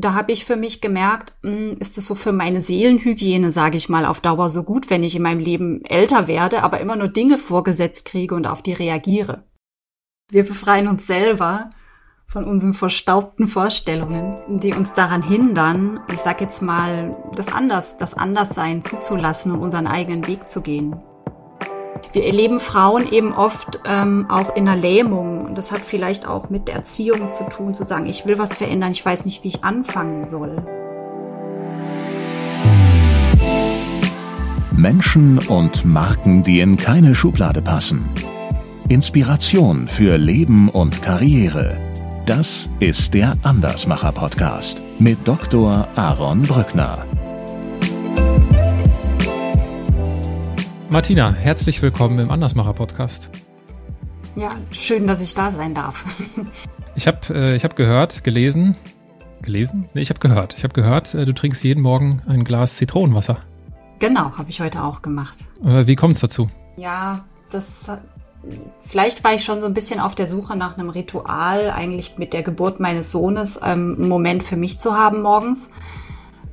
da habe ich für mich gemerkt, hm, ist es so für meine Seelenhygiene, sage ich mal, auf Dauer so gut, wenn ich in meinem Leben älter werde, aber immer nur Dinge vorgesetzt kriege und auf die reagiere. Wir befreien uns selber von unseren verstaubten Vorstellungen, die uns daran hindern, ich sag jetzt mal, das Anders, das Anderssein zuzulassen und unseren eigenen Weg zu gehen. Wir erleben Frauen eben oft ähm, auch in einer Lähmung. Das hat vielleicht auch mit der Erziehung zu tun, zu sagen, ich will was verändern, ich weiß nicht, wie ich anfangen soll. Menschen und Marken, die in keine Schublade passen. Inspiration für Leben und Karriere. Das ist der Andersmacher Podcast mit Dr. Aaron Brückner. Martina, herzlich willkommen im Andersmacher Podcast. Ja, schön, dass ich da sein darf. ich habe äh, hab gehört, gelesen, gelesen? Nee, ich habe gehört. Ich habe gehört, äh, du trinkst jeden Morgen ein Glas Zitronenwasser. Genau, habe ich heute auch gemacht. Äh, wie kommt es dazu? Ja, das vielleicht war ich schon so ein bisschen auf der Suche nach einem Ritual, eigentlich mit der Geburt meines Sohnes ähm, einen Moment für mich zu haben morgens.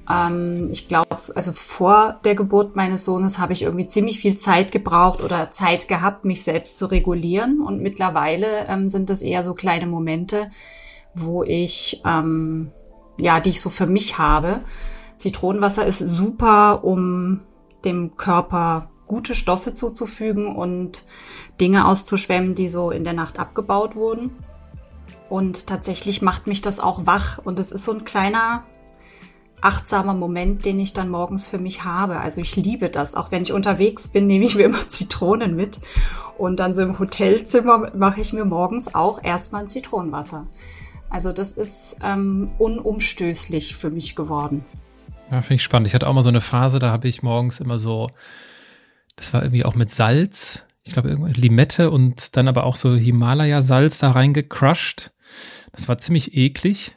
Ähm, ich glaube, also vor der Geburt meines Sohnes habe ich irgendwie ziemlich viel Zeit gebraucht oder Zeit gehabt, mich selbst zu regulieren. Und mittlerweile ähm, sind das eher so kleine Momente, wo ich, ähm, ja, die ich so für mich habe. Zitronenwasser ist super, um dem Körper gute Stoffe zuzufügen und Dinge auszuschwemmen, die so in der Nacht abgebaut wurden. Und tatsächlich macht mich das auch wach. Und es ist so ein kleiner, achtsamer Moment, den ich dann morgens für mich habe. Also ich liebe das. Auch wenn ich unterwegs bin, nehme ich mir immer Zitronen mit. Und dann so im Hotelzimmer mache ich mir morgens auch erstmal ein Zitronenwasser. Also das ist ähm, unumstößlich für mich geworden. Ja, finde ich spannend. Ich hatte auch mal so eine Phase, da habe ich morgens immer so das war irgendwie auch mit Salz. Ich glaube, Limette und dann aber auch so Himalaya-Salz da reingecrushed. Das war ziemlich eklig,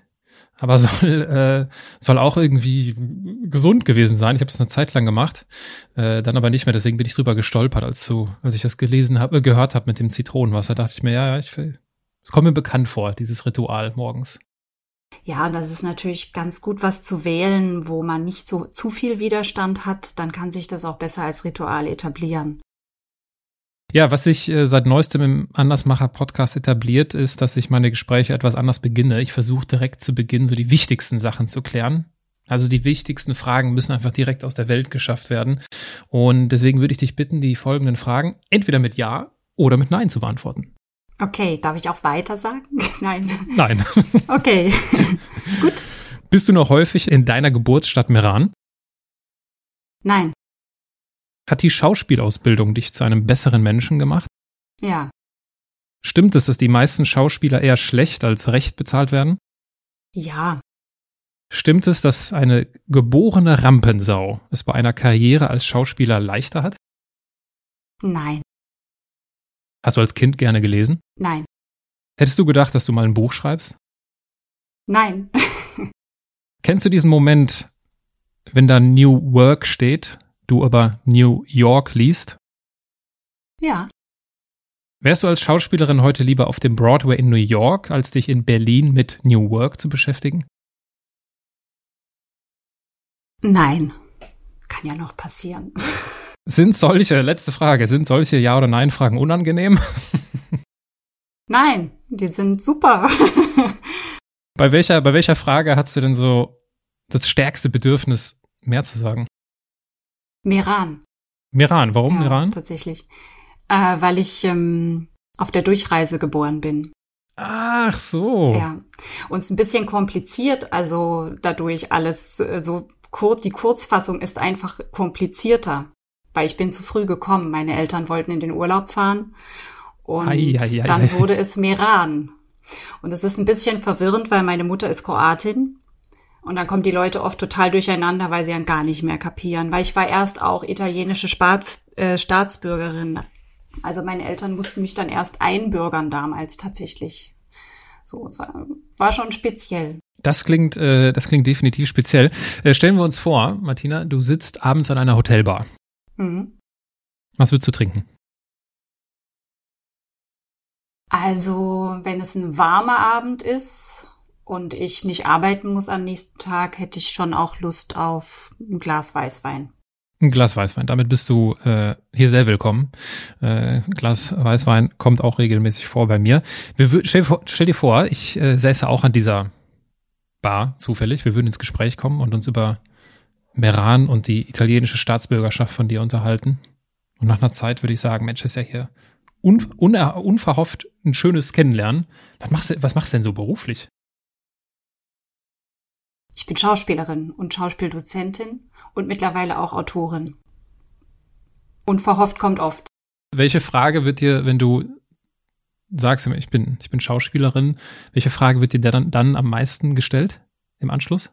aber soll, äh, soll auch irgendwie gesund gewesen sein. Ich habe es eine Zeit lang gemacht, äh, dann aber nicht mehr. Deswegen bin ich drüber gestolpert, als, du, als ich das gelesen habe, äh, gehört habe mit dem Zitronenwasser. dachte ich mir, ja, ich, es kommt mir bekannt vor, dieses Ritual morgens. Ja, das ist natürlich ganz gut, was zu wählen, wo man nicht so zu viel Widerstand hat. Dann kann sich das auch besser als Ritual etablieren. Ja, was sich äh, seit neuestem im Andersmacher-Podcast etabliert, ist, dass ich meine Gespräche etwas anders beginne. Ich versuche direkt zu Beginn so die wichtigsten Sachen zu klären. Also die wichtigsten Fragen müssen einfach direkt aus der Welt geschafft werden. Und deswegen würde ich dich bitten, die folgenden Fragen entweder mit Ja oder mit Nein zu beantworten. Okay, darf ich auch weiter sagen? Nein. Nein. Okay, gut. Bist du noch häufig in deiner Geburtsstadt Meran? Nein. Hat die Schauspielausbildung dich zu einem besseren Menschen gemacht? Ja. Stimmt es, dass die meisten Schauspieler eher schlecht als recht bezahlt werden? Ja. Stimmt es, dass eine geborene Rampensau es bei einer Karriere als Schauspieler leichter hat? Nein. Hast du als Kind gerne gelesen? Nein. Hättest du gedacht, dass du mal ein Buch schreibst? Nein. Kennst du diesen Moment, wenn da New Work steht, du aber New York liest? Ja. Wärst du als Schauspielerin heute lieber auf dem Broadway in New York, als dich in Berlin mit New Work zu beschäftigen? Nein. Kann ja noch passieren. Sind solche, letzte Frage, sind solche Ja- oder Nein-Fragen unangenehm? Nein, die sind super. bei welcher, bei welcher Frage hast du denn so das stärkste Bedürfnis, mehr zu sagen? Meran. Meran, warum ja, Meran? Tatsächlich. Äh, weil ich ähm, auf der Durchreise geboren bin. Ach so. Ja. Und es ist ein bisschen kompliziert, also dadurch alles äh, so kurz, die Kurzfassung ist einfach komplizierter weil ich bin zu früh gekommen. Meine Eltern wollten in den Urlaub fahren und ei, ei, ei, dann wurde es Meran. Und es ist ein bisschen verwirrend, weil meine Mutter ist Kroatin und dann kommen die Leute oft total durcheinander, weil sie dann gar nicht mehr kapieren. Weil ich war erst auch italienische Staat, äh, Staatsbürgerin. Also meine Eltern mussten mich dann erst einbürgern damals tatsächlich. So, es war, war schon speziell. Das klingt, äh, das klingt definitiv speziell. Äh, stellen wir uns vor, Martina, du sitzt abends an einer Hotelbar. Mhm. Was würdest du trinken? Also, wenn es ein warmer Abend ist und ich nicht arbeiten muss am nächsten Tag, hätte ich schon auch Lust auf ein Glas Weißwein. Ein Glas Weißwein. Damit bist du äh, hier sehr willkommen. Äh, Glas Weißwein kommt auch regelmäßig vor bei mir. Wir, stell, stell dir vor, ich äh, säße auch an dieser Bar zufällig. Wir würden ins Gespräch kommen und uns über Meran und die italienische Staatsbürgerschaft von dir unterhalten. Und nach einer Zeit würde ich sagen, Mensch, ist ja hier un, un, unverhofft ein schönes Kennenlernen. Was machst, du, was machst du denn so beruflich? Ich bin Schauspielerin und Schauspieldozentin und mittlerweile auch Autorin. Unverhofft kommt oft. Welche Frage wird dir, wenn du sagst, ich bin, ich bin Schauspielerin, welche Frage wird dir dann, dann am meisten gestellt im Anschluss?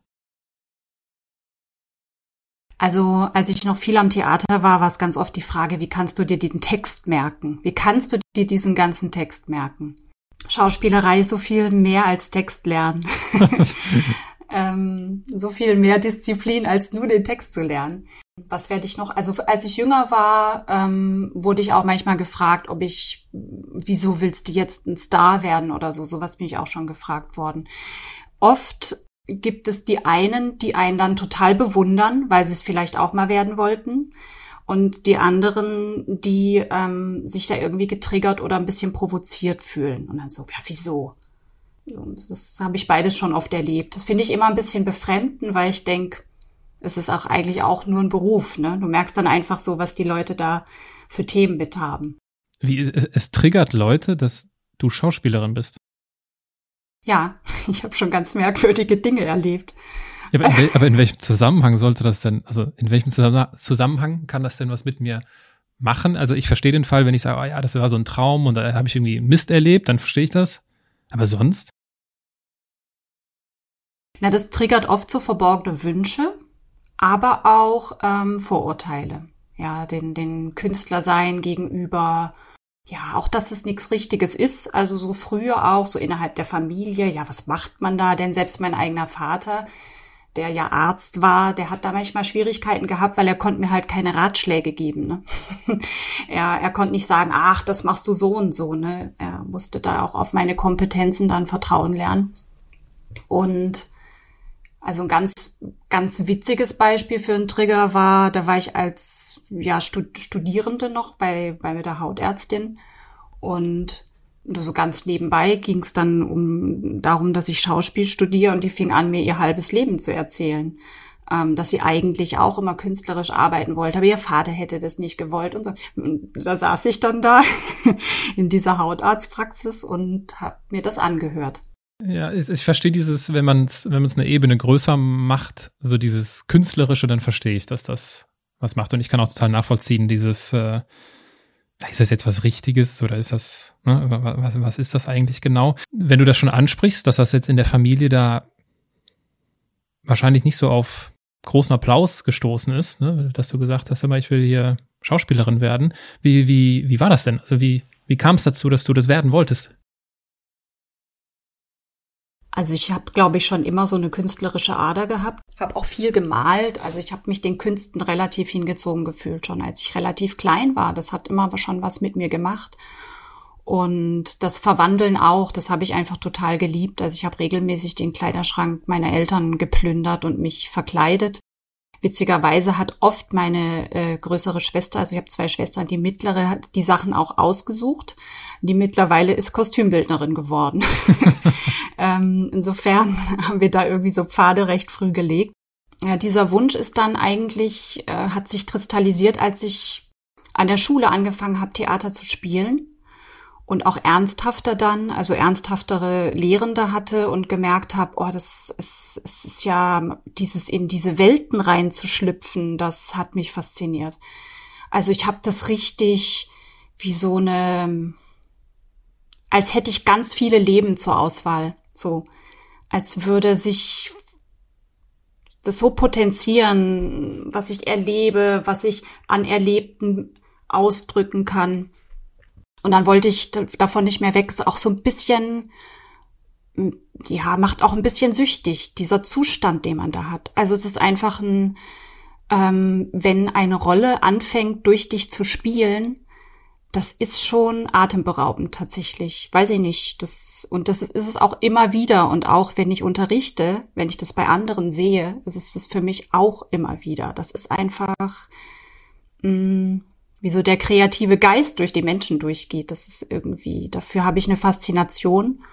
Also, als ich noch viel am Theater war, war es ganz oft die Frage, wie kannst du dir den Text merken? Wie kannst du dir diesen ganzen Text merken? Schauspielerei ist so viel mehr als Text lernen. ähm, so viel mehr Disziplin, als nur den Text zu lernen. Was werde ich noch? Also als ich jünger war, ähm, wurde ich auch manchmal gefragt, ob ich, wieso willst du jetzt ein Star werden oder so. Sowas bin ich auch schon gefragt worden. Oft gibt es die einen, die einen dann total bewundern, weil sie es vielleicht auch mal werden wollten. Und die anderen, die ähm, sich da irgendwie getriggert oder ein bisschen provoziert fühlen. Und dann so, ja, wieso? Das habe ich beides schon oft erlebt. Das finde ich immer ein bisschen befremden, weil ich denke, es ist auch eigentlich auch nur ein Beruf. Ne? Du merkst dann einfach so, was die Leute da für Themen mit haben. Wie es, es triggert Leute, dass du Schauspielerin bist. Ja, ich habe schon ganz merkwürdige Dinge erlebt. Ja, aber, in aber, in welchem Zusammenhang sollte das denn, also in welchem Zusammenhang kann das denn was mit mir machen? Also ich verstehe den Fall, wenn ich sage, oh ja, das war so ein Traum und da habe ich irgendwie Mist erlebt, dann verstehe ich das. Aber sonst? Na, das triggert oft so verborgene Wünsche, aber auch ähm, Vorurteile. Ja, den, den Künstler sein gegenüber, ja, auch dass es nichts Richtiges ist. Also so früher auch, so innerhalb der Familie, ja, was macht man da? Denn selbst mein eigener Vater, der ja Arzt war, der hat da manchmal Schwierigkeiten gehabt, weil er konnte mir halt keine Ratschläge geben. Ne? er, er konnte nicht sagen, ach, das machst du so und so. Ne? Er musste da auch auf meine Kompetenzen dann vertrauen lernen. Und also ein ganz, ganz witziges Beispiel für einen Trigger war, da war ich als ja, Studierende noch bei, bei der Hautärztin und so ganz nebenbei ging es dann um darum, dass ich Schauspiel studiere und die fing an, mir ihr halbes Leben zu erzählen. Ähm, dass sie eigentlich auch immer künstlerisch arbeiten wollte, aber ihr Vater hätte das nicht gewollt und so. Und da saß ich dann da in dieser Hautarztpraxis und habe mir das angehört. Ja, ich, ich verstehe dieses, wenn man es wenn man es eine Ebene größer macht, so dieses Künstlerische, dann verstehe ich, dass das was macht. Und ich kann auch total nachvollziehen, dieses, äh, ist das jetzt was Richtiges oder ist das, ne, was, was ist das eigentlich genau? Wenn du das schon ansprichst, dass das jetzt in der Familie da wahrscheinlich nicht so auf großen Applaus gestoßen ist, ne, dass du gesagt hast, immer, ich will hier Schauspielerin werden. Wie, wie, wie war das denn? Also wie, wie kam es dazu, dass du das werden wolltest? Also ich habe, glaube ich, schon immer so eine künstlerische Ader gehabt. Habe auch viel gemalt. Also ich habe mich den Künsten relativ hingezogen gefühlt, schon als ich relativ klein war. Das hat immer schon was mit mir gemacht. Und das Verwandeln auch, das habe ich einfach total geliebt. Also ich habe regelmäßig den Kleiderschrank meiner Eltern geplündert und mich verkleidet. Witzigerweise hat oft meine äh, größere Schwester, also ich habe zwei Schwestern, die mittlere hat die Sachen auch ausgesucht. Die mittlerweile ist Kostümbildnerin geworden. ähm, insofern haben wir da irgendwie so Pfade recht früh gelegt. Ja, dieser Wunsch ist dann eigentlich, äh, hat sich kristallisiert, als ich an der Schule angefangen habe, Theater zu spielen und auch ernsthafter dann, also ernsthaftere Lehrende hatte und gemerkt habe, oh, das ist, es ist ja dieses in diese Welten reinzuschlüpfen, das hat mich fasziniert. Also ich habe das richtig wie so eine, als hätte ich ganz viele Leben zur Auswahl, so als würde sich das so potenzieren, was ich erlebe, was ich an Erlebten ausdrücken kann. Und dann wollte ich davon nicht mehr weg. Ist auch so ein bisschen, ja, macht auch ein bisschen süchtig, dieser Zustand, den man da hat. Also es ist einfach ein, ähm, wenn eine Rolle anfängt, durch dich zu spielen, das ist schon atemberaubend tatsächlich. Weiß ich nicht. Das, und das ist es auch immer wieder. Und auch wenn ich unterrichte, wenn ich das bei anderen sehe, ist es für mich auch immer wieder. Das ist einfach, mh, mm, wie so der kreative Geist durch die Menschen durchgeht. Das ist irgendwie, dafür habe ich eine Faszination.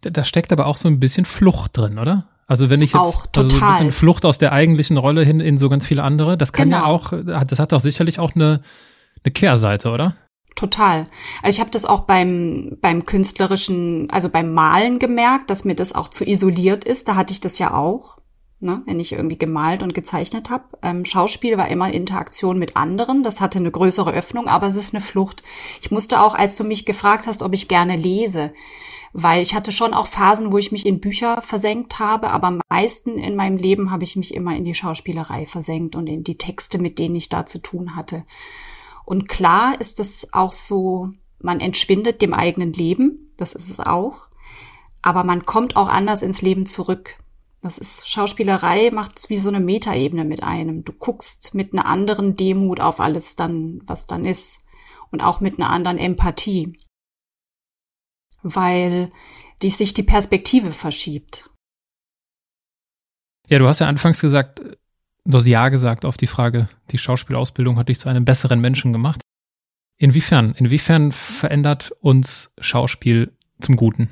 Da steckt aber auch so ein bisschen Flucht drin, oder? Also wenn ich jetzt auch, total. also so ein bisschen Flucht aus der eigentlichen Rolle hin in so ganz viele andere, das kann Genau. ja auch, das hat doch sicherlich auch eine, eine Kehrseite, oder? Total. Also ich habe das auch beim beim künstlerischen, also beim Malen gemerkt, dass mir das auch zu isoliert ist. Da hatte ich das ja auch, ne, wenn ich irgendwie gemalt und gezeichnet habe. Ähm, Schauspiel war immer Interaktion mit anderen. Das hatte eine größere Öffnung, aber es ist eine Flucht. Ich musste auch, als du mich gefragt hast, ob ich gerne lese, weil ich hatte schon auch Phasen, wo ich mich in Bücher versenkt habe, aber am meisten in meinem Leben habe ich mich immer in die Schauspielerei versenkt und in die Texte, mit denen ich da zu tun hatte. Und klar ist es auch so, man entschwindet dem eigenen Leben, das ist es auch, aber man kommt auch anders ins Leben zurück. Das ist Schauspielerei, macht wie so eine Metaebene mit einem. Du guckst mit einer anderen Demut auf alles dann, was dann ist. Und auch mit einer anderen Empathie. Weil die sich die Perspektive verschiebt. Ja, du hast ja anfangs gesagt, du hast Ja gesagt auf die Frage, die Schauspielausbildung hat dich zu einem besseren Menschen gemacht. Inwiefern? Inwiefern verändert uns Schauspiel zum Guten?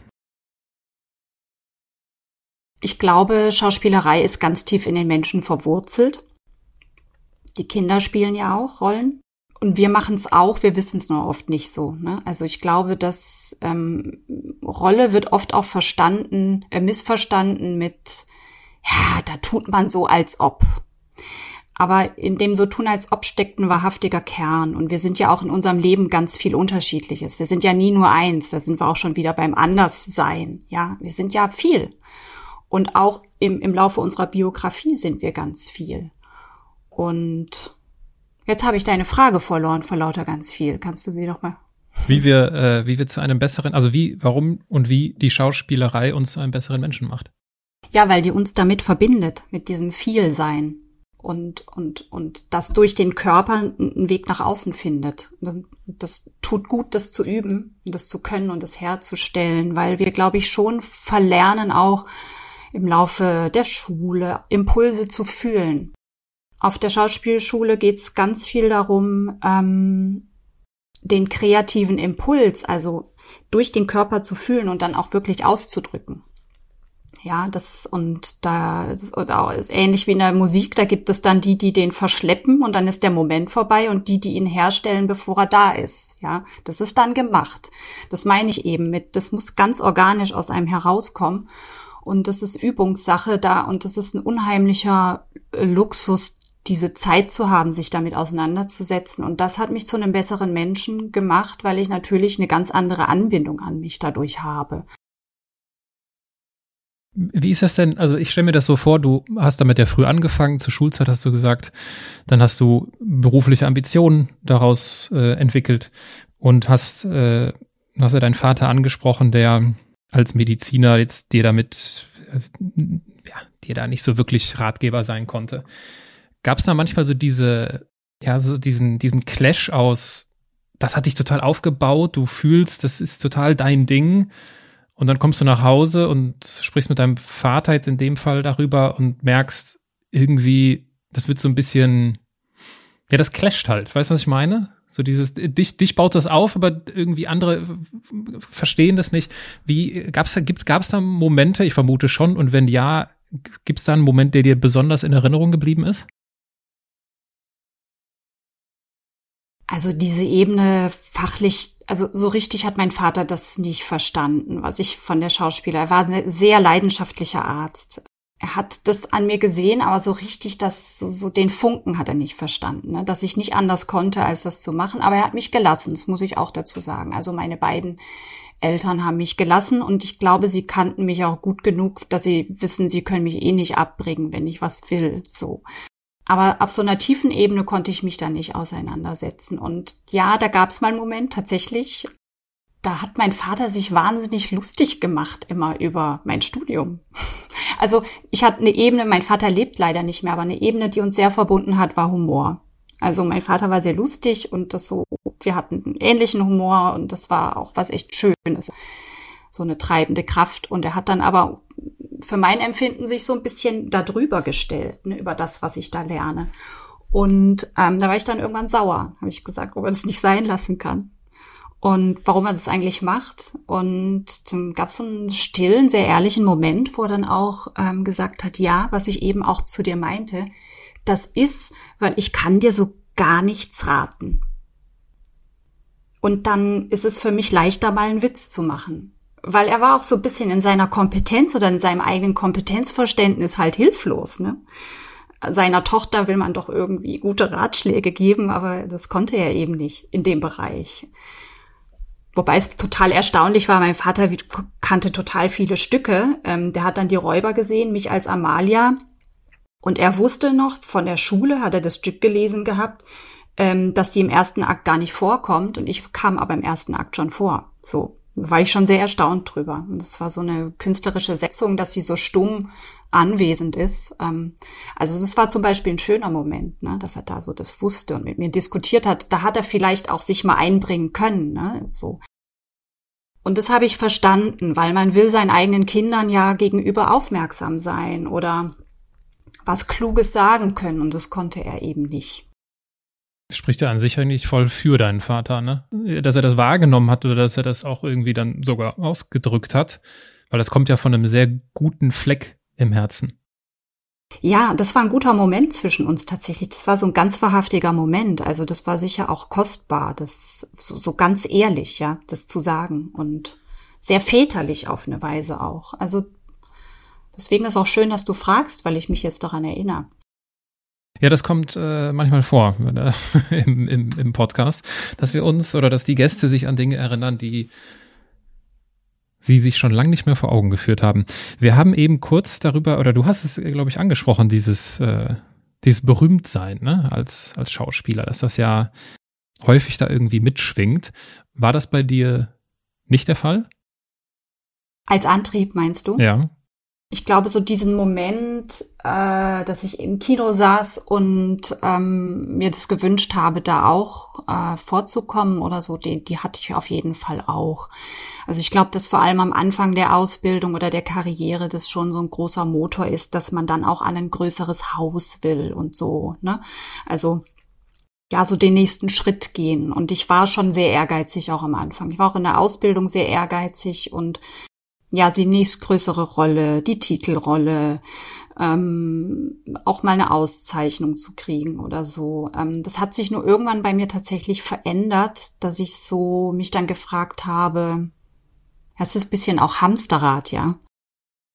Ich glaube, Schauspielerei ist ganz tief in den Menschen verwurzelt. Die Kinder spielen ja auch Rollen. Und wir machen es auch, wir wissen es nur oft nicht so. Ne? Also ich glaube, dass ähm, Rolle wird oft auch verstanden, äh, missverstanden mit, ja, da tut man so, als ob. Aber in dem so tun, als ob steckt ein wahrhaftiger Kern. Und wir sind ja auch in unserem Leben ganz viel Unterschiedliches. Wir sind ja nie nur eins. Da sind wir auch schon wieder beim Anderssein. Ja, wir sind ja viel. Und auch im, im Laufe unserer Biografie sind wir ganz viel. Und jetzt habe ich deine Frage verloren vor lauter ganz viel. Kannst du sie noch mal? Wie wir, äh, wie wir zu einem besseren, also wie, warum und wie die Schauspielerei uns zu einem besseren Menschen macht. Ja, weil die uns damit verbindet, mit diesem Vielsein. Und, und, und das durch den Körper einen Weg nach außen findet. Das, das tut gut, das zu üben und das zu können und das herzustellen, weil wir, glaube ich, schon verlernen auch im Laufe der Schule Impulse zu fühlen. Auf der Schauspielschule geht es ganz viel darum, ähm, den kreativen Impuls, also durch den Körper zu fühlen und dann auch wirklich auszudrücken. Ja, das und da das, ist ähnlich wie in der Musik, da gibt es dann die, die den verschleppen und dann ist der Moment vorbei und die, die ihn herstellen, bevor er da ist. Ja, das ist dann gemacht. Das meine ich eben mit, das muss ganz organisch aus einem herauskommen und das ist Übungssache da und das ist ein unheimlicher äh, Luxus, diese Zeit zu haben, sich damit auseinanderzusetzen. Und das hat mich zu einem besseren Menschen gemacht, weil ich natürlich eine ganz andere Anbindung an mich dadurch habe. Wie ist das denn? Also ich stelle mir das so vor, du hast damit ja früh angefangen, zur Schulzeit hast du gesagt, dann hast du berufliche Ambitionen daraus äh, entwickelt und hast, äh, hast ja deinen Vater angesprochen, der als Mediziner jetzt dir damit, äh, ja, dir da nicht so wirklich Ratgeber sein konnte. Gab es da manchmal so diese, ja, so diesen, diesen Clash aus, das hat dich total aufgebaut, du fühlst, das ist total dein Ding und dann kommst du nach Hause und sprichst mit deinem Vater jetzt in dem Fall darüber und merkst irgendwie, das wird so ein bisschen, ja, das clasht halt. Weißt du, was ich meine? So dieses, dich, dich baut das auf, aber irgendwie andere verstehen das nicht. Wie, gab's da, gibt's, gab's da Momente? Ich vermute schon. Und wenn ja, gibt's da einen Moment, der dir besonders in Erinnerung geblieben ist? Also diese Ebene fachlich, also so richtig hat mein Vater das nicht verstanden, was ich von der Schauspieler. Er war ein sehr leidenschaftlicher Arzt. Er hat das an mir gesehen, aber so richtig das, so, so den Funken hat er nicht verstanden, ne? dass ich nicht anders konnte, als das zu machen. Aber er hat mich gelassen, das muss ich auch dazu sagen. Also meine beiden Eltern haben mich gelassen und ich glaube, sie kannten mich auch gut genug, dass sie wissen, sie können mich eh nicht abbringen, wenn ich was will, so. Aber auf so einer tiefen Ebene konnte ich mich da nicht auseinandersetzen. Und ja, da gab es mal einen Moment tatsächlich, da hat mein Vater sich wahnsinnig lustig gemacht immer über mein Studium. Also ich hatte eine Ebene, mein Vater lebt leider nicht mehr, aber eine Ebene, die uns sehr verbunden hat, war Humor. Also mein Vater war sehr lustig und das so, wir hatten einen ähnlichen Humor und das war auch was echt Schönes. So eine treibende Kraft. Und er hat dann aber für mein Empfinden sich so ein bisschen darüber gestellt, ne, über das, was ich da lerne. Und ähm, da war ich dann irgendwann sauer. Habe ich gesagt, ob er das nicht sein lassen kann. Und warum er das eigentlich macht. Und dann gab es einen stillen, sehr ehrlichen Moment, wo er dann auch ähm, gesagt hat, ja, was ich eben auch zu dir meinte, das ist, weil ich kann dir so gar nichts raten. Und dann ist es für mich leichter, mal einen Witz zu machen. Weil er war auch so ein bisschen in seiner Kompetenz oder in seinem eigenen Kompetenzverständnis halt hilflos. Ne? Seiner Tochter will man doch irgendwie gute Ratschläge geben, aber das konnte er eben nicht in dem Bereich. Wobei es total erstaunlich war, mein Vater kannte total viele Stücke. Ähm, der hat dann die Räuber gesehen, mich als Amalia und er wusste noch, von der Schule hat er das Stück gelesen gehabt, ähm, dass die im ersten Akt gar nicht vorkommt und ich kam aber im ersten Akt schon vor. So war ich schon sehr erstaunt drüber. Und das war so eine künstlerische Setzung, dass sie so stumm anwesend ist. Ähm, also das war zum Beispiel ein schöner Moment, ne, dass er da so das wusste und mit mir diskutiert hat. Da hat er vielleicht auch sich mal einbringen können, ne, so. Und das habe ich verstanden, weil man will seinen eigenen Kindern ja gegenüber aufmerksam sein oder was Kluges sagen können und das konnte er eben nicht. Spricht ja an sich eigentlich voll für deinen Vater, ne? Dass er das wahrgenommen hat oder dass er das auch irgendwie dann sogar ausgedrückt hat, weil das kommt ja von einem sehr guten Fleck im Herzen. Ja, das war ein guter Moment zwischen uns tatsächlich. Das war so ein ganz wahrhaftiger Moment. Also das war sicher auch kostbar, das so, so ganz ehrlich, ja, das zu sagen und sehr väterlich auf eine Weise auch. Also Deswegen ist auch schön, dass du fragst, weil ich mich jetzt daran erinnere. Ja, das kommt äh, manchmal vor äh, im, im, im Podcast, dass wir uns oder dass die Gäste sich an Dinge erinnern, die sie sich schon lange nicht mehr vor Augen geführt haben. Wir haben eben kurz darüber, oder du hast es, glaube ich, angesprochen, dieses, äh, dieses Berühmtsein ne, als, als Schauspieler, dass das ja häufig da irgendwie mitschwingt. War das bei dir nicht der Fall? Als Antrieb meinst du? Ja ich glaube, so diesen Moment, äh, dass ich im Kino saß und ähm, mir das gewünscht habe, da auch äh, vorzukommen oder so, die, die hatte ich auf jeden Fall auch. Also ich glaube, dass vor allem am Anfang der Ausbildung oder der Karriere das schon so ein großer Motor ist, dass man dann auch an ein größeres Haus will und so. Ne? Also ja, so den nächsten Schritt gehen. Und ich war schon sehr ehrgeizig auch am Anfang. Ich war auch in der Ausbildung sehr ehrgeizig und ja, die nächstgrößere Rolle, die Titelrolle, ähm, auch mal eine Auszeichnung zu kriegen oder so. Ähm, das hat sich nur irgendwann bei mir tatsächlich verändert, dass ich so mich dann gefragt habe, es ist ein bisschen auch Hamsterrad, ja.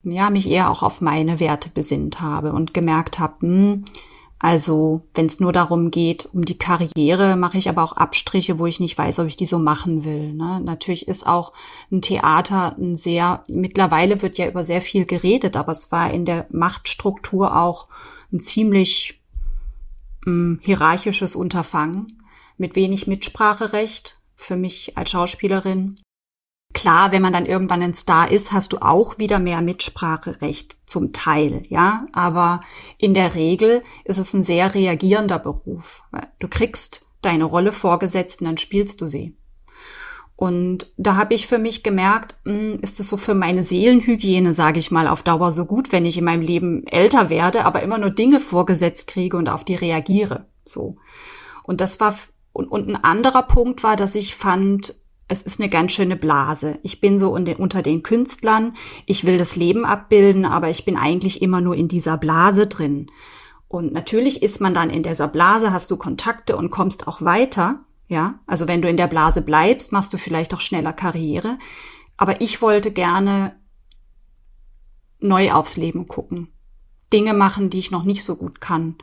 Ja, mich eher auch auf meine Werte besinnt habe und gemerkt habe, hm, also, wenn es nur darum geht, um die Karriere, mache ich aber auch Abstriche, wo ich nicht weiß, ob ich die so machen will. Ne? Natürlich ist auch ein Theater ein sehr, mittlerweile wird ja über sehr viel geredet, aber es war in der Machtstruktur auch ein ziemlich ähm, hierarchisches Unterfangen mit wenig Mitspracherecht für mich als Schauspielerin. Klar, wenn man dann irgendwann ein Star ist, hast du auch wieder mehr Mitspracherecht zum Teil, ja. Aber in der Regel ist es ein sehr reagierender Beruf. Du kriegst deine Rolle vorgesetzt und dann spielst du sie. Und da habe ich für mich gemerkt, hm, ist es so für meine Seelenhygiene, sage ich mal, auf Dauer so gut, wenn ich in meinem Leben älter werde, aber immer nur Dinge vorgesetzt kriege und auf die reagiere. So. Und das war und, und ein anderer Punkt war, dass ich fand, es ist eine ganz schöne Blase. Ich bin so unter den Künstlern, ich will das Leben abbilden, aber ich bin eigentlich immer nur in dieser Blase drin. Und natürlich ist man dann in dieser Blase, hast du Kontakte und kommst auch weiter. Ja, also wenn du in der Blase bleibst, machst du vielleicht auch schneller Karriere. Aber ich wollte gerne neu aufs Leben gucken. Dinge machen, die ich noch nicht so gut kann.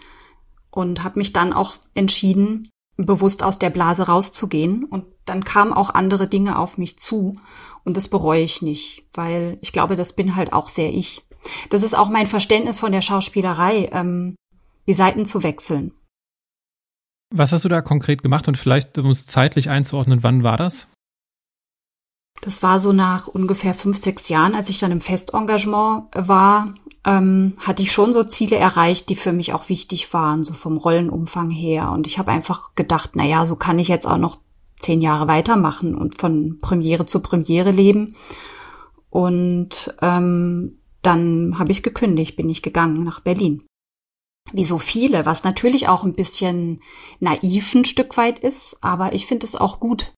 Und habe mich dann auch entschieden, bewusst aus der Blase rauszugehen. Und dann kamen auch andere Dinge auf mich zu. Und das bereue ich nicht, weil ich glaube, das bin halt auch sehr ich. Das ist auch mein Verständnis von der Schauspielerei, ähm, die Seiten zu wechseln. Was hast du da konkret gemacht und vielleicht, um es zeitlich einzuordnen, wann war das? Das war so nach ungefähr fünf, sechs Jahren, als ich dann im Festengagement war, ähm, hatte ich schon so Ziele erreicht, die für mich auch wichtig waren, so vom Rollenumfang her. Und ich habe einfach gedacht, na ja, so kann ich jetzt auch noch zehn Jahre weitermachen und von Premiere zu Premiere leben. Und ähm, dann habe ich gekündigt, bin ich gegangen nach Berlin. Wie so viele, was natürlich auch ein bisschen naiv ein Stück weit ist, aber ich finde es auch gut,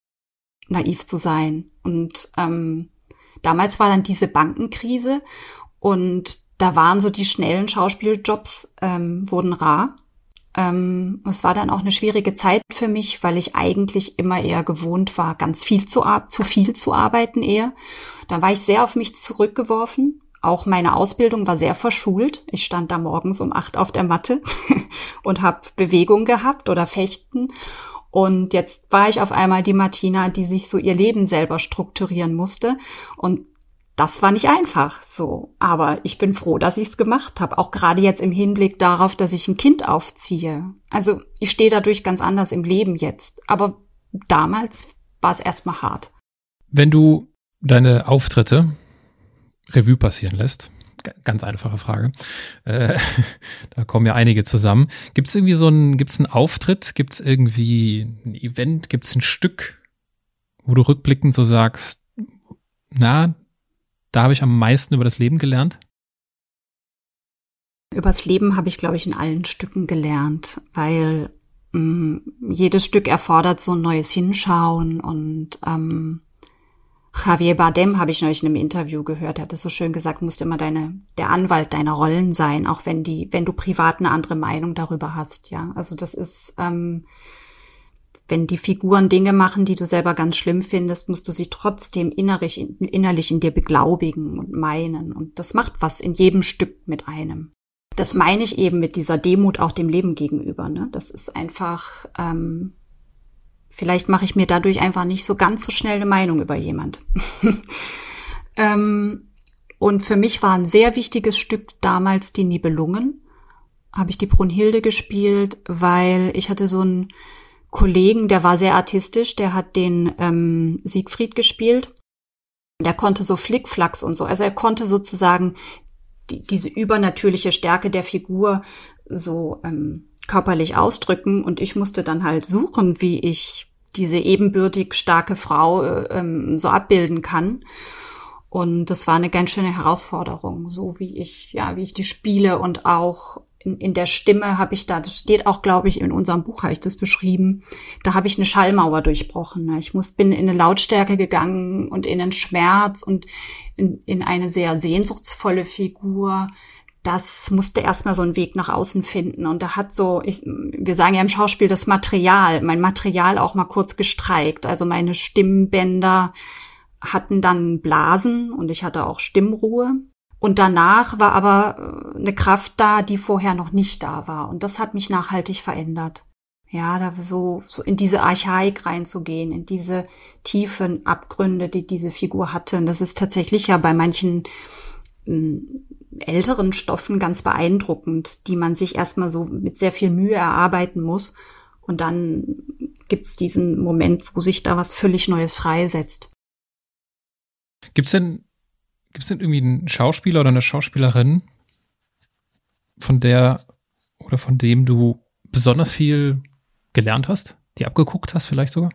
naiv zu sein. Und ähm, damals war dann diese Bankenkrise und da waren so die schnellen Schauspieljobs, ähm, wurden rar. Ähm, es war dann auch eine schwierige Zeit für mich, weil ich eigentlich immer eher gewohnt war, ganz viel zu, zu viel zu arbeiten eher. Da war ich sehr auf mich zurückgeworfen. Auch meine Ausbildung war sehr verschult. Ich stand da morgens um acht auf der Matte und habe Bewegung gehabt oder Fechten. Und jetzt war ich auf einmal die Martina, die sich so ihr Leben selber strukturieren musste. Und das war nicht einfach so. Aber ich bin froh, dass ich es gemacht habe. Auch gerade jetzt im Hinblick darauf, dass ich ein Kind aufziehe. Also ich stehe dadurch ganz anders im Leben jetzt. Aber damals war es erstmal hart. Wenn du deine Auftritte Revue passieren lässt, ganz einfache Frage. Äh, da kommen ja einige zusammen. Gibt es irgendwie so ein, gibt es einen Auftritt, gibt es irgendwie ein Event, gibt es ein Stück, wo du rückblickend so sagst, na, da habe ich am meisten über das Leben gelernt? Übers Leben habe ich, glaube ich, in allen Stücken gelernt, weil mh, mm, jedes Stück erfordert so ein neues Hinschauen und ähm, Javier Bardem habe ich neulich in einem Interview gehört, er hat es so schön gesagt, musst immer deine, der Anwalt deiner Rollen sein, auch wenn die, wenn du privat eine andere Meinung darüber hast, ja. Also das ist, ähm, wenn die Figuren Dinge machen, die du selber ganz schlimm findest, musst du sie trotzdem innerlich, innerlich in dir beglaubigen und meinen. Und das macht was in jedem Stück mit einem. Das meine ich eben mit dieser Demut auch dem Leben gegenüber. Ne? Das ist einfach, ähm, vielleicht mache ich mir dadurch einfach nicht so ganz so schnell eine Meinung über jemand. ähm, und für mich war ein sehr wichtiges Stück damals die Nibelungen. Habe ich die Brunhilde gespielt, weil ich hatte so ein Kollegen, der war sehr artistisch, der hat den ähm, Siegfried gespielt. Der konnte so Flickflacks und so. Also er konnte sozusagen die, diese übernatürliche Stärke der Figur so ähm, körperlich ausdrücken und ich musste dann halt suchen, wie ich diese ebenbürtig starke Frau äh, ähm, so abbilden kann. Und das war eine ganz schöne Herausforderung, so wie ich, ja, wie ich die spiele und auch in, in der Stimme habe ich da, das steht auch, glaube ich, in unserem Buch habe ich das beschrieben, da habe ich eine Schallmauer durchbrochen. Ne? Ich muss, bin in eine Lautstärke gegangen und in einen Schmerz und in, in eine sehr sehnsuchtsvolle Figur. Das musste erstmal so einen Weg nach außen finden. Und da hat so, ich, wir sagen ja im Schauspiel das Material, mein Material auch mal kurz gestreikt. Also meine Stimmbänder hatten dann Blasen und ich hatte auch Stimmruhe. Und danach war aber äh, eine Kraft da, die vorher noch nicht da war. Und das hat mich nachhaltig verändert. Ja, da so, so in diese Archaik reinzugehen, in diese tiefen Abgründe, die diese Figur hatte. Und das ist tatsächlich ja bei manchen äh, älteren Stoffen ganz beeindruckend, die man sich erstmal so mit sehr viel Mühe erarbeiten muss. Und dann gibt's diesen Moment, wo sich da was völlig Neues freisetzt. Gibt's denn Gibt es denn irgendwie einen Schauspieler oder eine Schauspielerin, von der oder von dem du besonders viel gelernt hast, die abgeguckt hast vielleicht sogar?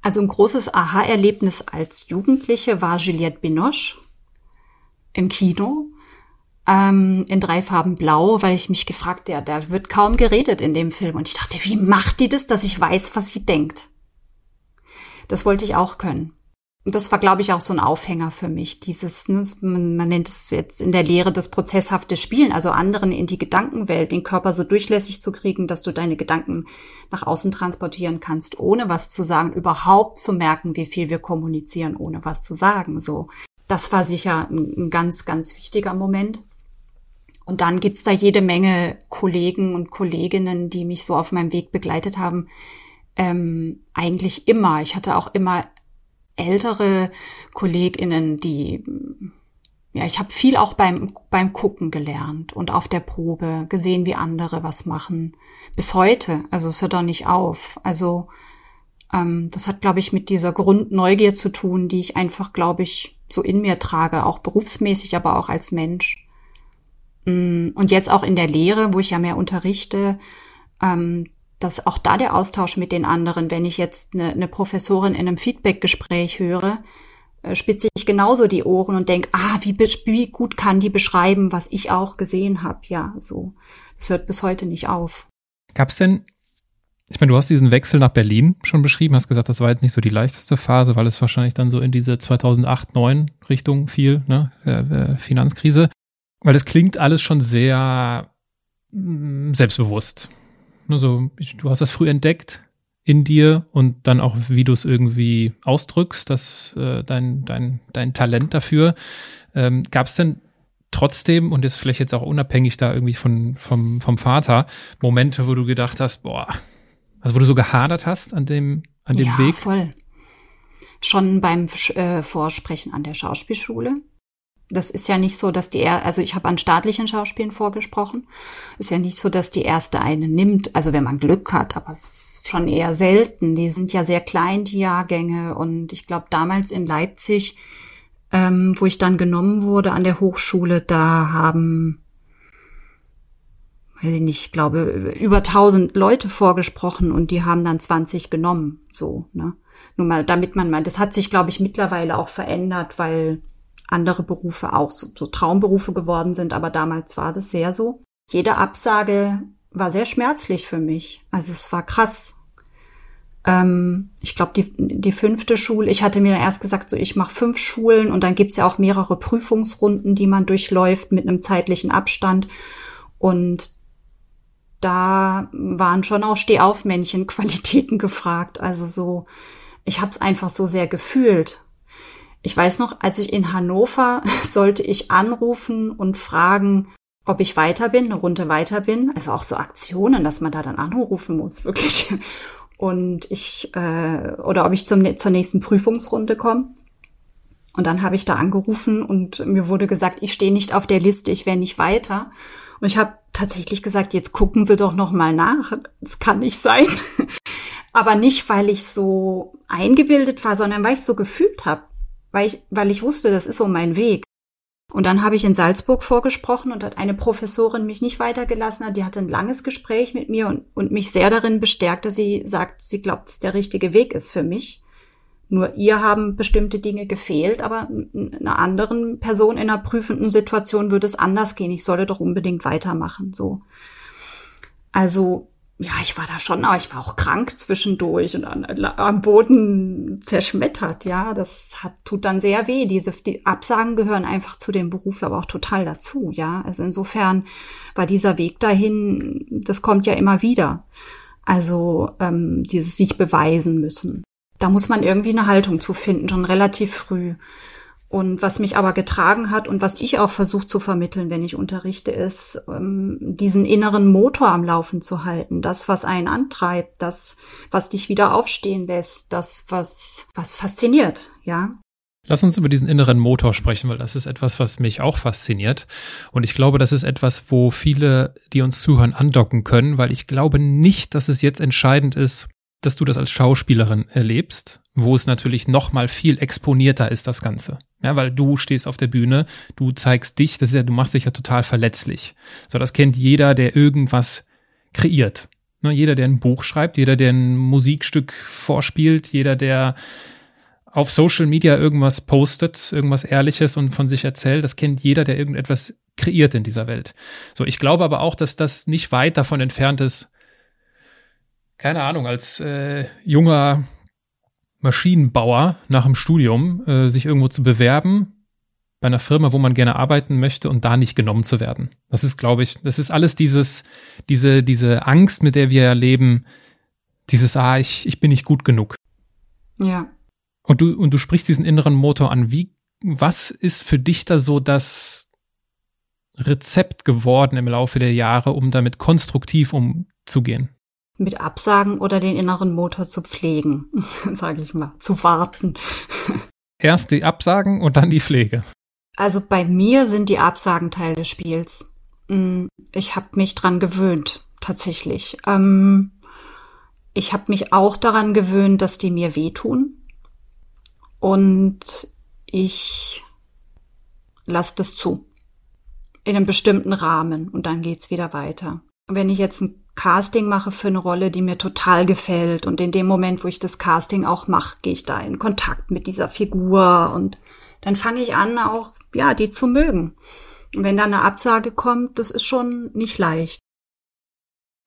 Also ein großes Aha-Erlebnis als Jugendliche war Juliette Binoche im Kino ähm, in drei Farben blau, weil ich mich gefragt, ja, da wird kaum geredet in dem Film. Und ich dachte, wie macht die das, dass ich weiß, was sie denkt? Das wollte ich auch können. Und das war, glaube ich, auch so ein Aufhänger für mich. Dieses, ne, man, nennt es jetzt in der Lehre das prozesshafte Spielen, also anderen in die Gedankenwelt, den Körper so durchlässig zu kriegen, dass du deine Gedanken nach außen transportieren kannst, ohne was zu sagen, überhaupt zu merken, wie viel wir kommunizieren, ohne was zu sagen. So, das war sicher ein, ein ganz, ganz wichtiger Moment. Und dann gibt's da jede Menge Kollegen und Kolleginnen, die mich so auf meinem Weg begleitet haben, ähm, eigentlich immer. Ich hatte auch immer ältere KollegInnen, die ja, ich habe viel auch beim beim Gucken gelernt und auf der Probe gesehen, wie andere was machen. Bis heute, also es hört auch nicht auf. Also ähm, das hat, glaube ich, mit dieser Grundneugier zu tun, die ich einfach, glaube ich, so in mir trage, auch berufsmäßig, aber auch als Mensch. Mm, und jetzt auch in der Lehre, wo ich ja mehr unterrichte, ähm, dass auch da der Austausch mit den anderen, wenn ich jetzt eine, eine Professorin in einem Feedbackgespräch höre, äh, spitze ich genauso die Ohren und denke, ah, wie, wie gut kann die beschreiben, was ich auch gesehen habe. Ja, so. Das hört bis heute nicht auf. Gab es denn, ich meine, du hast diesen Wechsel nach Berlin schon beschrieben, hast gesagt, das war jetzt nicht so die leichteste Phase, weil es wahrscheinlich dann so in diese 2008, 9 Richtung fiel, ne, äh, äh, Finanzkrise. Weil das klingt alles schon sehr mm, selbstbewusst. Also, ich, du hast das früh entdeckt in dir und dann auch, wie du es irgendwie ausdrückst, das, äh, dein, dein, dein Talent dafür. Ähm, Gab es denn trotzdem, und jetzt vielleicht jetzt auch unabhängig da irgendwie von, vom, vom Vater, Momente, wo du gedacht hast, boah, also wo du so gehadert hast an dem, an dem ja, Weg? voll. Schon beim äh, Vorsprechen an der Schauspielschule das ist ja nicht so, dass die, er also ich habe an staatlichen Schauspielen vorgesprochen. Ist ja nicht so, dass die erste eine nimmt, also wenn man Glück hat, aber es ist schon eher selten. Die sind ja sehr klein, die Jahrgänge. Und ich glaube, damals in Leipzig, ähm, wo ich dann genommen wurde an der Hochschule, da haben, weiß ich nicht, ich glaube, über 1000 Leute vorgesprochen und die haben dann 20 genommen, so, ne. Nur mal, damit man mal, das hat sich, glaube ich, mittlerweile auch verändert, weil andere Berufe auch so, so Traumberufe geworden sind, aber damals war das sehr so. Jede Absage war sehr schmerzlich für mich. Also es war krass. Ähm, ich glaube, die, die fünfte Schule, ich hatte mir erst gesagt, so ich mache fünf Schulen und dann gibt's ja auch mehrere Prüfungsrunden, die man durchläuft mit einem zeitlichen Abstand. Und da waren schon auch Stehaufmännchen-Qualitäten gefragt. Also so, ich habe es einfach so sehr gefühlt ich weiß noch, als ich in Hannover sollte ich anrufen und fragen, ob ich weiter bin, eine Runde weiter bin. Also auch so Aktionen, dass man da dann anrufen muss, wirklich. Und ich, äh, oder ob ich zum, zur nächsten Prüfungsrunde komme. Und dann habe ich da angerufen und mir wurde gesagt, ich stehe nicht auf der Liste, ich wäre nicht weiter. Und ich habe tatsächlich gesagt, jetzt gucken Sie doch noch mal nach. Das kann nicht sein. Aber nicht, weil ich so eingebildet war, sondern weil ich so gefühlt habe weil ich, weil ich wusste, das ist so mein Weg. Und dann habe ich in Salzburg vorgesprochen und hat eine Professorin mich nicht weitergelassen. Die hatte ein langes Gespräch mit mir und, und mich sehr darin bestärkt, dass sie sagt, sie glaubt, dass der richtige Weg ist für mich. Nur ihr haben bestimmte Dinge gefehlt, aber einer anderen Person in einer prüfenden Situation würde es anders gehen. Ich solle doch unbedingt weitermachen, so. Also, ja, ich war da schon, aber ich war auch krank zwischendurch und an, am Boden zerschmettert, ja. Das hat, tut dann sehr weh. Diese die Absagen gehören einfach zu dem Beruf aber auch total dazu, ja. Also insofern war dieser Weg dahin, das kommt ja immer wieder. Also ähm, dieses sich beweisen müssen. Da muss man irgendwie eine Haltung zu finden, schon relativ früh. Und was mich aber getragen hat und was ich auch versuche zu vermitteln, wenn ich unterrichte, ist, ähm, diesen inneren Motor am Laufen zu halten. Das, was einen antreibt, das, was dich wieder aufstehen lässt, das, was, was fasziniert, ja. Lass uns über diesen inneren Motor sprechen, weil das ist etwas, was mich auch fasziniert. Und ich glaube, das ist etwas, wo viele, die uns zuhören, andocken können, weil ich glaube nicht, dass es jetzt entscheidend ist, dass du das als Schauspielerin erlebst, wo es natürlich noch mal viel exponierter ist, das Ganze. Ja, weil du stehst auf der Bühne, du zeigst dich, das ist ja, du machst dich ja total verletzlich. So, das kennt jeder, der irgendwas kreiert. Ne, jeder, der ein Buch schreibt, jeder, der ein Musikstück vorspielt, jeder, der auf Social Media irgendwas postet, irgendwas Ehrliches und von sich erzählt, das kennt jeder, der irgendetwas kreiert in dieser Welt. So, ich glaube aber auch, dass das nicht weit davon entfernt ist, keine Ahnung, als äh, junger Maschinenbauer nach dem Studium äh, sich irgendwo zu bewerben bei einer Firma, wo man gerne arbeiten möchte und da nicht genommen zu werden. Das ist, glaube ich, das ist alles dieses, diese, diese Angst, mit der wir erleben, dieses, ah, ich, ich bin nicht gut genug. Ja. Und du, und du sprichst diesen inneren Motor an. Wie, was ist für dich da so das Rezept geworden im Laufe der Jahre, um damit konstruktiv umzugehen? Mit Absagen oder den inneren Motor zu pflegen, sage ich mal, zu warten. Erst die Absagen und dann die Pflege. Also bei mir sind die Absagen Teil des Spiels. Mm, ich habe mich dran gewöhnt, tatsächlich. Ähm, ich habe mich auch daran gewöhnt, dass die mir wehtun. Und ich lasse das zu. In einem bestimmten Rahmen und dann geht's wieder weiter. Wenn ich jetzt ein Casting mache für eine Rolle, die mir total gefällt und in dem Moment, wo ich das Casting auch mache, gehe ich da in Kontakt mit dieser Figur und dann fange ich an, auch ja, die zu mögen. Und wenn da eine Absage kommt, das ist schon nicht leicht.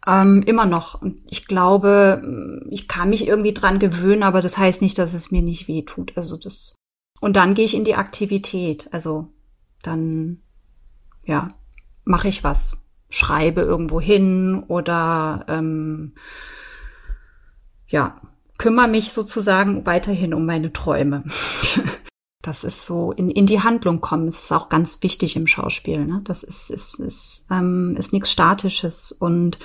Ähm, immer noch. Und ich glaube, ich kann mich irgendwie dran gewöhnen, aber das heißt nicht, dass es mir nicht weh tut. Also das. Und dann gehe ich in die Aktivität. Also dann, ja, mache ich was. Schreibe irgendwo hin oder ähm, ja, kümmere mich sozusagen weiterhin um meine Träume. das ist so in, in die Handlung kommen. Das ist auch ganz wichtig im Schauspiel. Ne? Das ist, ist, ist, ähm, ist nichts Statisches. Und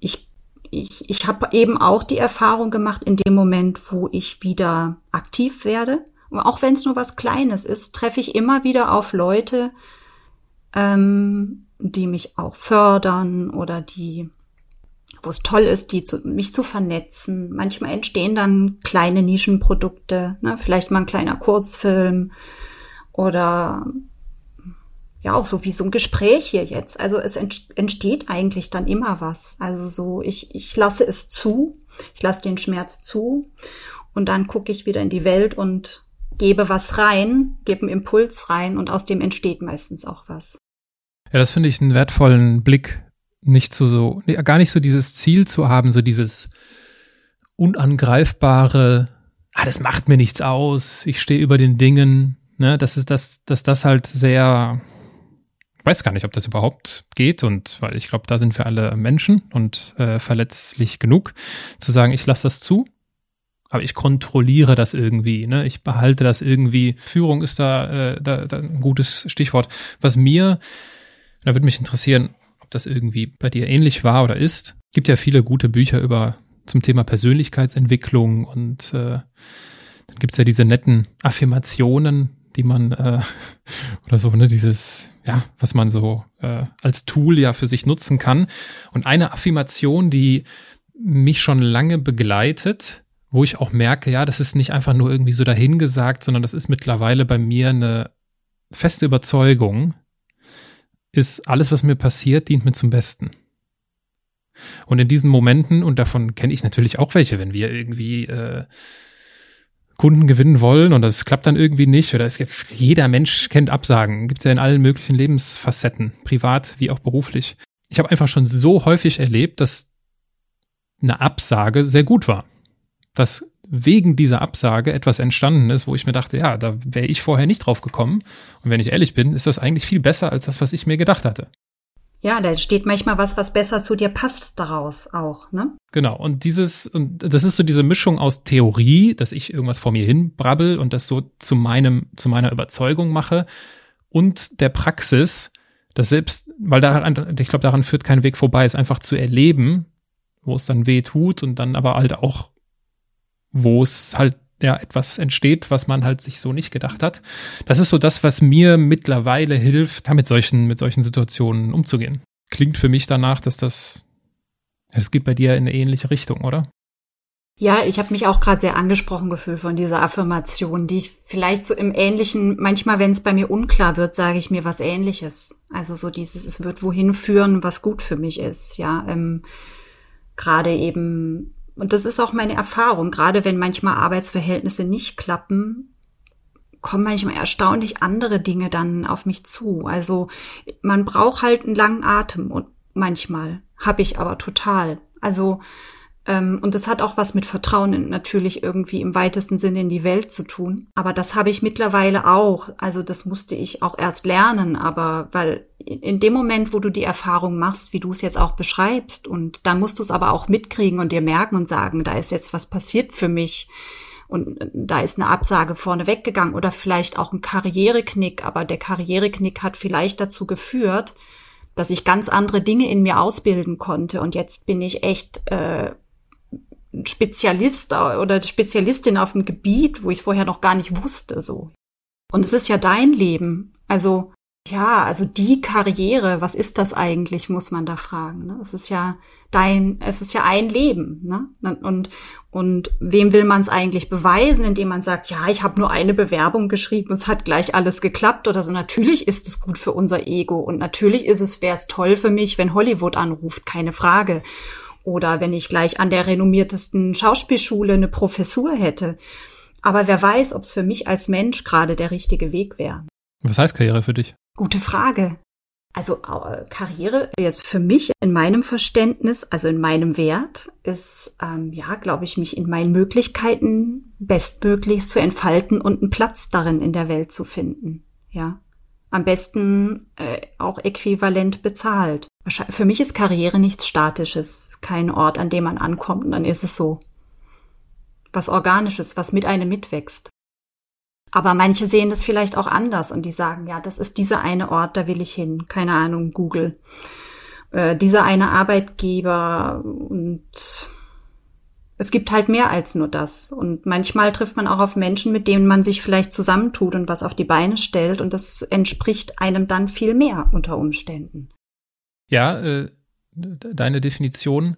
ich, ich, ich habe eben auch die Erfahrung gemacht, in dem Moment, wo ich wieder aktiv werde, und auch wenn es nur was Kleines ist, treffe ich immer wieder auf Leute, ähm, die mich auch fördern oder die wo es toll ist, die zu, mich zu vernetzen. Manchmal entstehen dann kleine Nischenprodukte, ne? vielleicht mal ein kleiner Kurzfilm oder ja auch so wie so ein Gespräch hier jetzt. Also es entsteht eigentlich dann immer was. Also so ich ich lasse es zu, ich lasse den Schmerz zu und dann gucke ich wieder in die Welt und gebe was rein, gebe einen Impuls rein und aus dem entsteht meistens auch was. Ja, das finde ich einen wertvollen Blick, nicht so, so, gar nicht so dieses Ziel zu haben, so dieses unangreifbare, ah, das macht mir nichts aus, ich stehe über den Dingen, ne, das ist das, dass das halt sehr, weiß gar nicht, ob das überhaupt geht und weil ich glaube, da sind wir alle Menschen und äh, verletzlich genug, zu sagen, ich lasse das zu, aber ich kontrolliere das irgendwie, ne? Ich behalte das irgendwie. Führung ist da, äh, da, da ein gutes Stichwort. Was mir, da würde mich interessieren, ob das irgendwie bei dir ähnlich war oder ist. Es gibt ja viele gute Bücher über zum Thema Persönlichkeitsentwicklung und äh, dann gibt's ja diese netten Affirmationen, die man äh, oder so, ne, dieses, ja, was man so äh, als Tool ja für sich nutzen kann. Und eine Affirmation, die mich schon lange begleitet, wo ich auch merke, ja, das ist nicht einfach nur irgendwie so dahingesagt, sondern das ist mittlerweile bei mir eine feste Überzeugung, ist alles, was mir passiert, dient mir zum Besten. Und in diesen Momenten, und davon kenne ich natürlich auch welche, wenn wir irgendwie äh, Kunden gewinnen wollen und das klappt dann irgendwie nicht, oder es gibt, jeder Mensch kennt Absagen, gibt es ja in allen möglichen Lebensfacetten, privat wie auch beruflich. Ich habe einfach schon so häufig erlebt, dass eine Absage sehr gut war. Dass wegen dieser Absage etwas entstanden ist, wo ich mir dachte, ja, da wäre ich vorher nicht drauf gekommen. Und wenn ich ehrlich bin, ist das eigentlich viel besser als das, was ich mir gedacht hatte. Ja, da steht manchmal was, was besser zu dir passt daraus auch, ne? Genau. Und dieses, und das ist so diese Mischung aus Theorie, dass ich irgendwas vor mir hin brabbel und das so zu meinem, zu meiner Überzeugung mache und der Praxis, das selbst, weil da, ich glaube, daran führt kein Weg vorbei, es einfach zu erleben, wo es dann weh tut und dann aber halt auch wo es halt ja etwas entsteht, was man halt sich so nicht gedacht hat. Das ist so das, was mir mittlerweile hilft, mit solchen, mit solchen Situationen umzugehen. Klingt für mich danach, dass das, es geht bei dir in eine ähnliche Richtung, oder? Ja, ich habe mich auch gerade sehr angesprochen gefühlt von dieser Affirmation, die ich vielleicht so im Ähnlichen, manchmal, wenn es bei mir unklar wird, sage ich mir was Ähnliches. Also so dieses, es wird wohin führen, was gut für mich ist. Ja, ähm, gerade eben und das ist auch meine Erfahrung, gerade wenn manchmal Arbeitsverhältnisse nicht klappen, kommen manchmal erstaunlich andere Dinge dann auf mich zu. Also man braucht halt einen langen Atem und manchmal habe ich aber total. Also und das hat auch was mit Vertrauen natürlich irgendwie im weitesten Sinne in die Welt zu tun. Aber das habe ich mittlerweile auch. Also das musste ich auch erst lernen. Aber weil in dem Moment, wo du die Erfahrung machst, wie du es jetzt auch beschreibst, und dann musst du es aber auch mitkriegen und dir merken und sagen, da ist jetzt was passiert für mich. Und da ist eine Absage vorne weggegangen oder vielleicht auch ein Karriereknick, aber der Karriereknick hat vielleicht dazu geführt, dass ich ganz andere Dinge in mir ausbilden konnte. Und jetzt bin ich echt äh, Spezialist oder Spezialistin auf dem Gebiet, wo ich es vorher noch gar nicht wusste, so. Und es ist ja dein Leben. Also Ja, also die Karriere, was ist das eigentlich, muss man da fragen. Ne? Es ist ja dein, es ist ja ein Leben. Ne? Und, und wem will man es eigentlich beweisen, indem man sagt, ja, ich habe nur eine Bewerbung geschrieben, es hat gleich alles geklappt oder so. Natürlich ist es gut für unser Ego und natürlich ist es, wäre es toll für mich, wenn Hollywood anruft, keine Frage. Oder wenn ich gleich an der renommiertesten Schauspielschule eine Professur hätte. Aber wer weiß, ob es für mich als Mensch gerade der richtige Weg wäre. Was heißt Karriere für dich? Gute Frage. Also äh, Karriere jetzt für mich in meinem Verständnis, also in meinem Wert, ist ähm, ja, glaube ich, mich in meinen Möglichkeiten bestmöglichst zu entfalten und einen Platz darin in der Welt zu finden. Ja, am besten äh, auch äquivalent bezahlt. Für mich ist Karriere nichts Statisches, kein Ort, an dem man ankommt und dann ist es so. Was Organisches, was mit einem mitwächst. Aber manche sehen das vielleicht auch anders und die sagen, ja, das ist dieser eine Ort, da will ich hin. Keine Ahnung, Google. Äh, dieser eine Arbeitgeber und es gibt halt mehr als nur das. Und manchmal trifft man auch auf Menschen, mit denen man sich vielleicht zusammentut und was auf die Beine stellt und das entspricht einem dann viel mehr unter Umständen. Ja, äh, deine Definition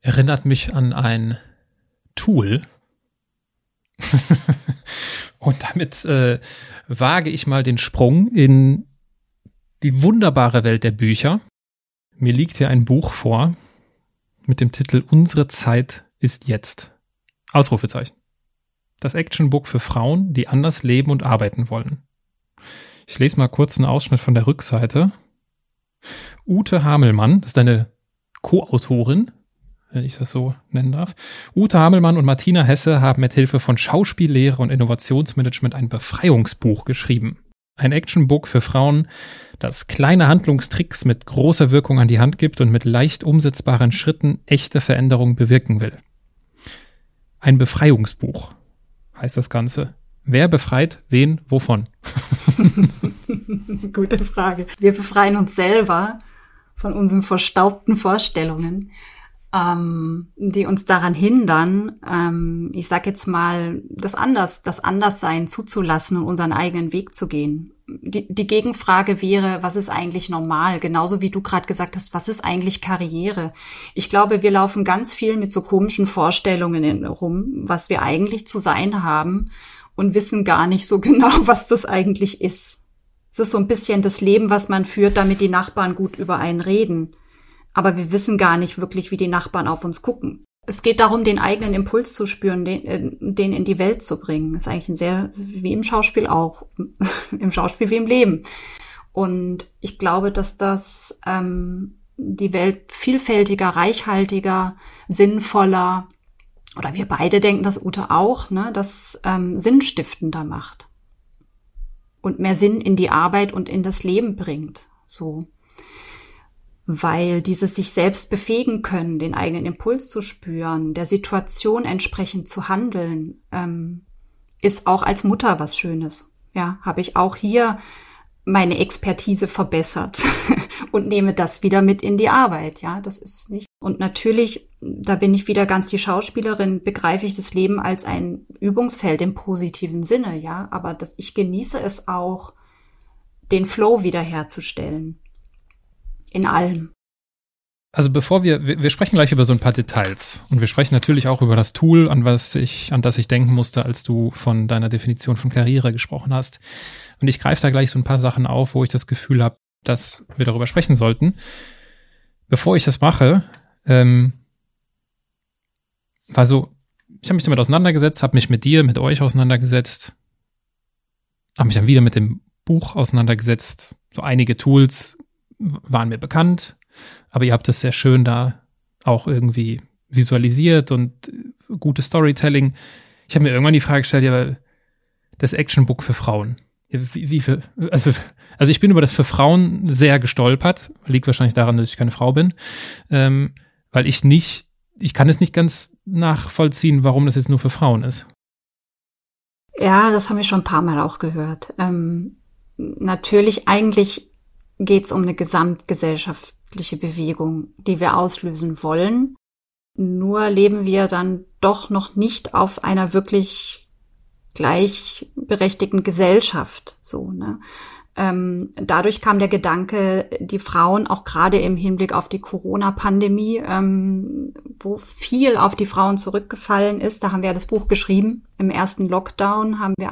erinnert mich an ein Tool, Und damit äh, wage ich mal den Sprung in die wunderbare Welt der Bücher. Mir liegt hier ein Buch vor mit dem Titel Unsere Zeit ist jetzt. Ausrufezeichen. Das Actionbook für Frauen, die anders leben und arbeiten wollen. Ich lese mal kurz einen Ausschnitt von der Rückseite. Ute Hamelmann, das ist eine Co-Autorin, wenn ich das so nennen darf. Ute Hamelmann und Martina Hesse haben mit Hilfe von Schauspiellehre und Innovationsmanagement ein Befreiungsbuch geschrieben. Ein Actionbook für Frauen, das kleine Handlungstricks mit großer Wirkung an die Hand gibt und mit leicht umsetzbaren Schritten echte Veränderungen bewirken will. Ein Befreiungsbuch heißt das Ganze. Wer befreit wen wovon? Gute Frage. Wir befreien uns selber von unseren verstaubten Vorstellungen ähm, die uns daran hindern, ähm, ich sag jetzt mal, das Anders, das Anderssein zuzulassen und unseren eigenen Weg zu gehen. Die, die Gegenfrage wäre, was ist eigentlich normal? Genauso wie du gerade gesagt hast, was ist eigentlich Karriere? Ich glaube, wir laufen ganz viel mit so komischen Vorstellungen rum, was wir eigentlich zu sein haben und wissen gar nicht so genau, was das eigentlich ist. Es ist so ein bisschen das Leben, was man führt, damit die Nachbarn gut über einen reden aber wir wissen gar nicht wirklich, wie die Nachbarn auf uns gucken. Es geht darum, den eigenen Impuls zu spüren, den, äh, den in die Welt zu bringen. Ist eigentlich ein sehr, wie im Schauspiel auch, im Schauspiel wie im Leben. Und ich glaube, dass das ähm, die Welt vielfältiger, reichhaltiger, sinnvoller, oder wir beide denken das Ute auch, ne, das ähm, sinnstiftender macht und mehr Sinn in die Arbeit und in das Leben bringt. So weil dieses sich selbst befähigen können, den eigenen Impuls zu spüren, der Situation entsprechend zu handeln, ähm, ist auch als Mutter was Schönes. Ja, habe ich auch hier meine Expertise verbessert und nehme das wieder mit in die Arbeit. Ja, das ist nicht. Und natürlich, da bin ich wieder ganz die Schauspielerin, begreife ich das Leben als ein Übungsfeld im positiven Sinne. Ja, aber das, ich genieße es auch, den Flow wiederherzustellen in allem. Also bevor wir, wir, sprechen gleich über so ein paar Details und wir sprechen natürlich auch über das Tool, an was ich, an das ich denken musste, als du von deiner Definition von Karriere gesprochen hast. Und ich greife da gleich so ein paar Sachen auf, wo ich das Gefühl habe, dass wir darüber sprechen sollten. Bevor ich das mache, ähm, war so, ich habe mich damit auseinandergesetzt, habe mich mit dir, mit euch auseinandergesetzt, habe mich dann wieder mit dem Buch auseinandergesetzt. So einige Tools waren mir bekannt, aber ihr habt es sehr schön da auch irgendwie visualisiert und gutes Storytelling. Ich habe mir irgendwann die Frage gestellt, ja, das Actionbook für Frauen. Wie, wie für, also, also ich bin über das für Frauen sehr gestolpert. Liegt wahrscheinlich daran, dass ich keine Frau bin. Ähm, weil ich nicht, ich kann es nicht ganz nachvollziehen, warum das jetzt nur für Frauen ist. Ja, das haben wir schon ein paar Mal auch gehört. Ähm, natürlich, eigentlich geht es um eine gesamtgesellschaftliche Bewegung, die wir auslösen wollen. Nur leben wir dann doch noch nicht auf einer wirklich gleichberechtigten Gesellschaft, so, ne? ähm, dadurch kam der Gedanke, die Frauen auch gerade im Hinblick auf die Corona-Pandemie, ähm, wo viel auf die Frauen zurückgefallen ist, da haben wir das Buch geschrieben. Im ersten Lockdown haben wir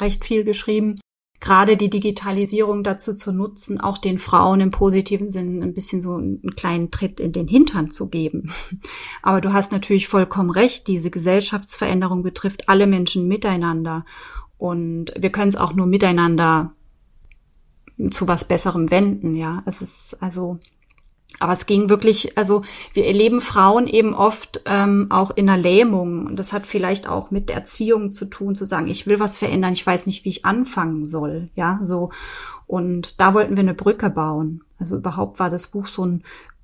recht viel geschrieben. Gerade die Digitalisierung dazu zu nutzen, auch den Frauen im positiven Sinn ein bisschen so einen kleinen Tritt in den Hintern zu geben. Aber du hast natürlich vollkommen recht, diese Gesellschaftsveränderung betrifft alle Menschen miteinander. Und wir können es auch nur miteinander zu was Besserem wenden, ja. Es ist also, aber es ging wirklich, also wir erleben Frauen eben oft ähm, auch in einer Lähmung. Und das hat vielleicht auch mit der Erziehung zu tun, zu sagen, ich will was verändern, ich weiß nicht, wie ich anfangen soll, ja, so. Und da wollten wir eine Brücke bauen. Also überhaupt war das Buch so ein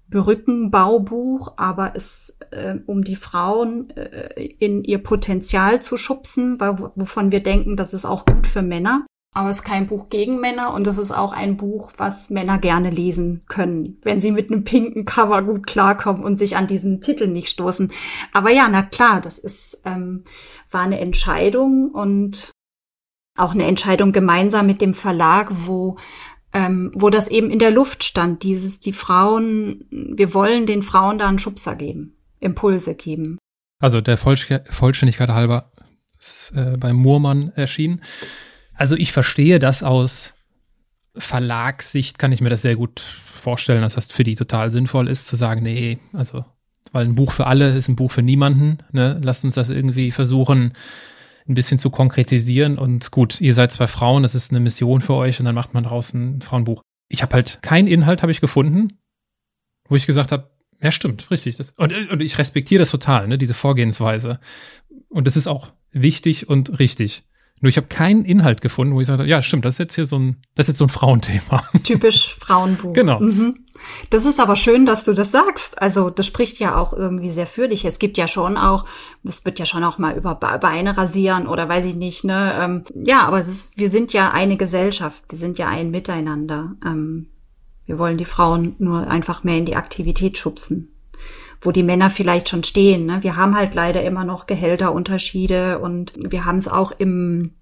Brückenbaubuch, aber es äh, um die Frauen äh, in ihr Potenzial zu schubsen, wovon wir denken, das ist auch gut für Männer. Aber es ist kein Buch gegen Männer und es ist auch ein Buch, was Männer gerne lesen können, wenn sie mit einem pinken Cover gut klarkommen und sich an diesen Titel nicht stoßen. Aber ja, na klar, das ist ähm, war eine Entscheidung und auch eine Entscheidung gemeinsam mit dem Verlag, wo ähm, wo das eben in der Luft stand. Dieses, die Frauen, wir wollen den Frauen da einen Schubser geben, Impulse geben. Also der Vollständigkeit halber ist äh, bei Murmann erschienen. Also ich verstehe das aus Verlagssicht, kann ich mir das sehr gut vorstellen, dass das für die total sinnvoll ist, zu sagen, nee, also, weil ein Buch für alle ist ein Buch für niemanden, ne? Lasst uns das irgendwie versuchen, ein bisschen zu konkretisieren. Und gut, ihr seid zwei Frauen, das ist eine Mission für euch und dann macht man daraus ein Frauenbuch. Ich habe halt keinen Inhalt, habe ich gefunden, wo ich gesagt habe, ja, stimmt, richtig. Das, und, und ich respektiere das total, ne, diese Vorgehensweise. Und das ist auch wichtig und richtig. Nur ich habe keinen Inhalt gefunden, wo ich sage, ja, stimmt, das ist jetzt hier so ein, das ist jetzt so ein Frauenthema. Typisch Frauenbuch. Genau. Mhm. Das ist aber schön, dass du das sagst. Also das spricht ja auch irgendwie sehr für dich. Es gibt ja schon auch, es wird ja schon auch mal über Beine rasieren oder weiß ich nicht, ne? Ähm, ja, aber es ist, wir sind ja eine Gesellschaft, wir sind ja ein Miteinander. Ähm, wir wollen die Frauen nur einfach mehr in die Aktivität schubsen wo die Männer vielleicht schon stehen. Ne? Wir haben halt leider immer noch Gehälterunterschiede und wir haben es auch im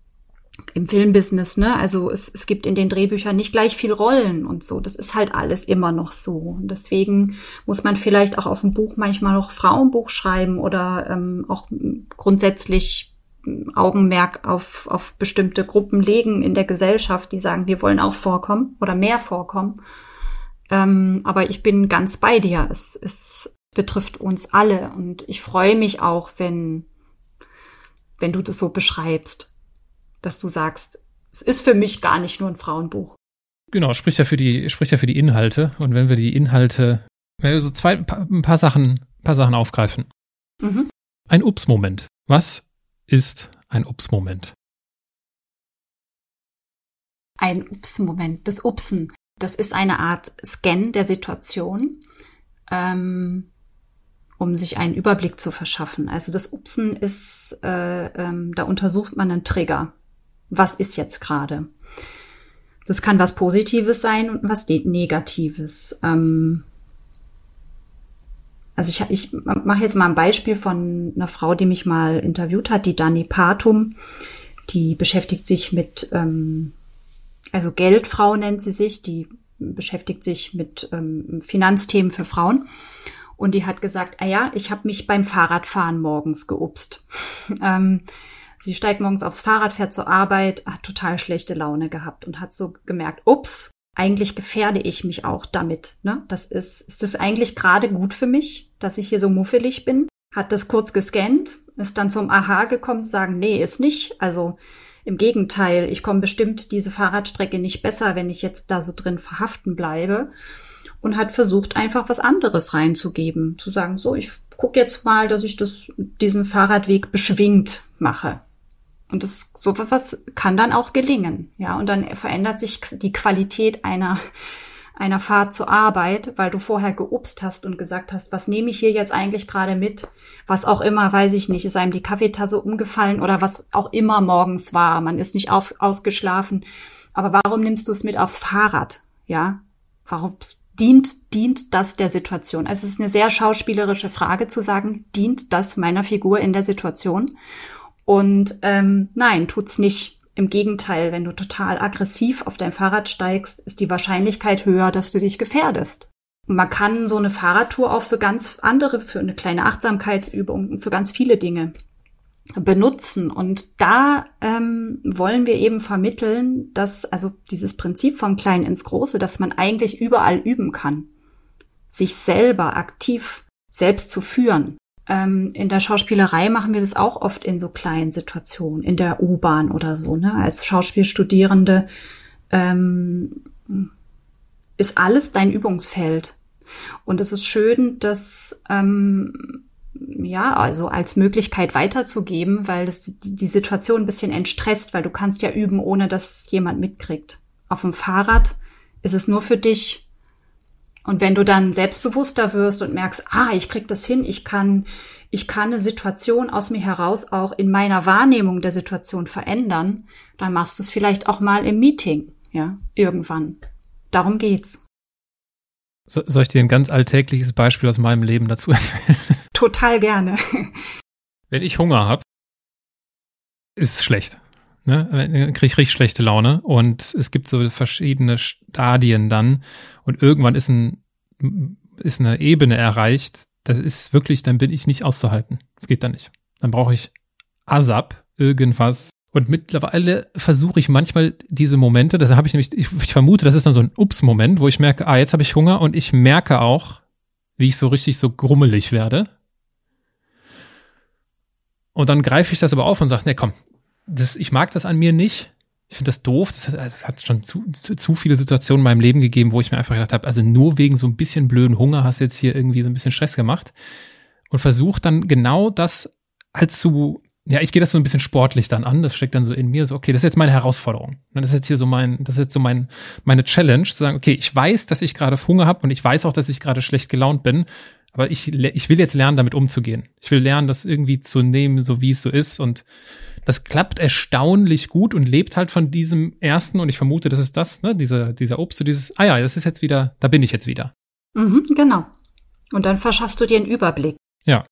im Filmbusiness, ne? Also es, es gibt in den Drehbüchern nicht gleich viel Rollen und so. Das ist halt alles immer noch so. Und deswegen muss man vielleicht auch auf dem Buch manchmal noch Frauenbuch schreiben oder ähm, auch grundsätzlich Augenmerk auf, auf bestimmte Gruppen legen in der Gesellschaft, die sagen, wir wollen auch vorkommen oder mehr vorkommen. Ähm, aber ich bin ganz bei dir. Es, es betrifft uns alle. Und ich freue mich auch, wenn, wenn du das so beschreibst, dass du sagst, es ist für mich gar nicht nur ein Frauenbuch. Genau, spricht ja für die, spricht ja für die Inhalte. Und wenn wir die Inhalte, wenn wir so zwei, ein paar, ein paar Sachen, ein paar Sachen aufgreifen. Mhm. Ein Ups-Moment. Was ist ein Ups-Moment? Ein Ups-Moment. Das Upsen. Das ist eine Art Scan der Situation. Ähm, um sich einen Überblick zu verschaffen. Also das Upsen ist, äh, ähm, da untersucht man einen Trigger. Was ist jetzt gerade? Das kann was Positives sein und was Negatives. Ähm, also ich, ich mache jetzt mal ein Beispiel von einer Frau, die mich mal interviewt hat, die Dani Patum. Die beschäftigt sich mit, ähm, also Geldfrau nennt sie sich, die beschäftigt sich mit ähm, Finanzthemen für Frauen. Und die hat gesagt, ah ja, ich habe mich beim Fahrradfahren morgens geupst. ähm, sie steigt morgens aufs Fahrrad, fährt zur Arbeit, hat total schlechte Laune gehabt und hat so gemerkt, ups, eigentlich gefährde ich mich auch damit. Ne? Das ist, ist das eigentlich gerade gut für mich, dass ich hier so muffelig bin? Hat das kurz gescannt, ist dann zum Aha gekommen, sagen, nee, ist nicht. Also im Gegenteil, ich komme bestimmt diese Fahrradstrecke nicht besser, wenn ich jetzt da so drin verhaften bleibe und hat versucht, einfach was anderes reinzugeben. Zu sagen, so, ich gucke jetzt mal, dass ich das, diesen Fahrradweg beschwingt mache. Und das, so was kann dann auch gelingen. Ja, und dann verändert sich die Qualität einer, einer Fahrt zur Arbeit, weil du vorher geupst hast und gesagt hast, was nehme ich hier jetzt eigentlich gerade mit? Was auch immer, weiß ich nicht, ist einem die Kaffeetasse umgefallen oder was auch immer morgens war. Man ist nicht auf, ausgeschlafen. Aber warum nimmst du es mit aufs Fahrrad? Ja, warum dient, dient das der Situation? Also es ist eine sehr schauspielerische Frage zu sagen, dient das meiner Figur in der Situation? Und ähm, nein, tut's nicht. Im Gegenteil, wenn du total aggressiv auf dein Fahrrad steigst, ist die Wahrscheinlichkeit höher, dass du dich gefährdest. Man kann so eine Fahrradtour auch für ganz andere, für eine kleine Achtsamkeitsübung, für ganz viele Dinge benutzen. Und da ähm, wollen wir eben vermitteln, dass also dieses Prinzip vom Kleinen ins Große, dass man eigentlich überall üben kann, sich selber aktiv selbst zu führen. Ähm, in der Schauspielerei machen wir das auch oft in so kleinen Situationen, in der U-Bahn oder so. Ne? Als Schauspielstudierende ähm, ist alles dein Übungsfeld. Und es ist schön, dass ähm, ja, also als Möglichkeit weiterzugeben, weil das die Situation ein bisschen entstresst, weil du kannst ja üben, ohne dass jemand mitkriegt. Auf dem Fahrrad ist es nur für dich. Und wenn du dann selbstbewusster wirst und merkst, ah, ich krieg das hin, ich kann, ich kann eine Situation aus mir heraus auch in meiner Wahrnehmung der Situation verändern, dann machst du es vielleicht auch mal im Meeting, ja, irgendwann. Darum geht's. So, soll ich dir ein ganz alltägliches Beispiel aus meinem Leben dazu erzählen? Total gerne. Wenn ich Hunger habe, ist es schlecht. Ne? Kriege ich richtig schlechte Laune. Und es gibt so verschiedene Stadien dann. Und irgendwann ist, ein, ist eine Ebene erreicht. Das ist wirklich, dann bin ich nicht auszuhalten. Das geht dann nicht. Dann brauche ich ASAP, irgendwas, und mittlerweile versuche ich manchmal diese Momente, das habe ich nämlich, ich, ich, vermute, das ist dann so ein Ups-Moment, wo ich merke, ah, jetzt habe ich Hunger und ich merke auch, wie ich so richtig so grummelig werde. Und dann greife ich das aber auf und sage, nee, komm, das, ich mag das an mir nicht. Ich finde das doof. Das hat, das hat schon zu, zu, zu, viele Situationen in meinem Leben gegeben, wo ich mir einfach gedacht habe, also nur wegen so ein bisschen blöden Hunger hast du jetzt hier irgendwie so ein bisschen Stress gemacht. Und versuche dann genau das halt zu ja, ich gehe das so ein bisschen sportlich dann an. Das steckt dann so in mir, so, okay, das ist jetzt meine Herausforderung. Das ist jetzt hier so mein, das ist jetzt so mein, meine Challenge, zu sagen, okay, ich weiß, dass ich gerade Hunger habe und ich weiß auch, dass ich gerade schlecht gelaunt bin, aber ich, ich will jetzt lernen, damit umzugehen. Ich will lernen, das irgendwie zu nehmen, so wie es so ist. Und das klappt erstaunlich gut und lebt halt von diesem ersten, und ich vermute, das ist das, ne, dieser, dieser Obst, so dieses, ah ja, das ist jetzt wieder, da bin ich jetzt wieder. Mhm, genau. Und dann verschaffst du dir einen Überblick. Ja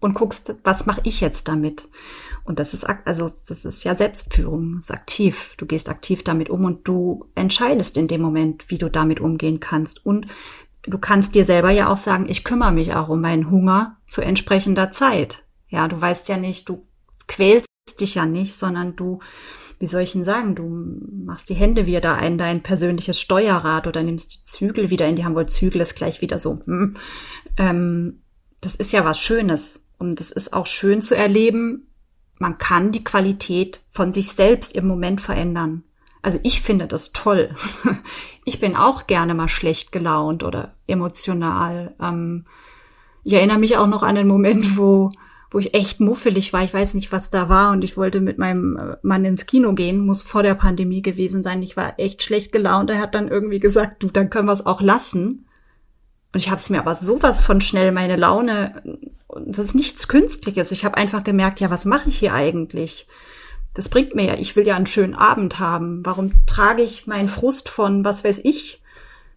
und guckst, was mache ich jetzt damit? Und das ist also das ist ja Selbstführung, das ist aktiv. Du gehst aktiv damit um und du entscheidest in dem Moment, wie du damit umgehen kannst. Und du kannst dir selber ja auch sagen, ich kümmere mich auch um meinen Hunger zu entsprechender Zeit. Ja, du weißt ja nicht, du quälst dich ja nicht, sondern du, wie soll ich denn sagen, du machst die Hände wieder ein dein persönliches Steuerrad oder nimmst die Zügel wieder in die Hand, weil Zügel ist gleich wieder so. Hm, ähm, das ist ja was Schönes. Und es ist auch schön zu erleben, man kann die Qualität von sich selbst im Moment verändern. Also ich finde das toll. Ich bin auch gerne mal schlecht gelaunt oder emotional. Ähm, ich erinnere mich auch noch an den Moment, wo, wo ich echt muffelig war. Ich weiß nicht, was da war und ich wollte mit meinem Mann ins Kino gehen, muss vor der Pandemie gewesen sein. Ich war echt schlecht gelaunt. Er hat dann irgendwie gesagt, du, dann können wir es auch lassen. Und ich habe es mir aber sowas von schnell meine Laune das ist nichts Künstliches. Ich habe einfach gemerkt, ja, was mache ich hier eigentlich? Das bringt mir ja, ich will ja einen schönen Abend haben. Warum trage ich meinen Frust von, was weiß ich,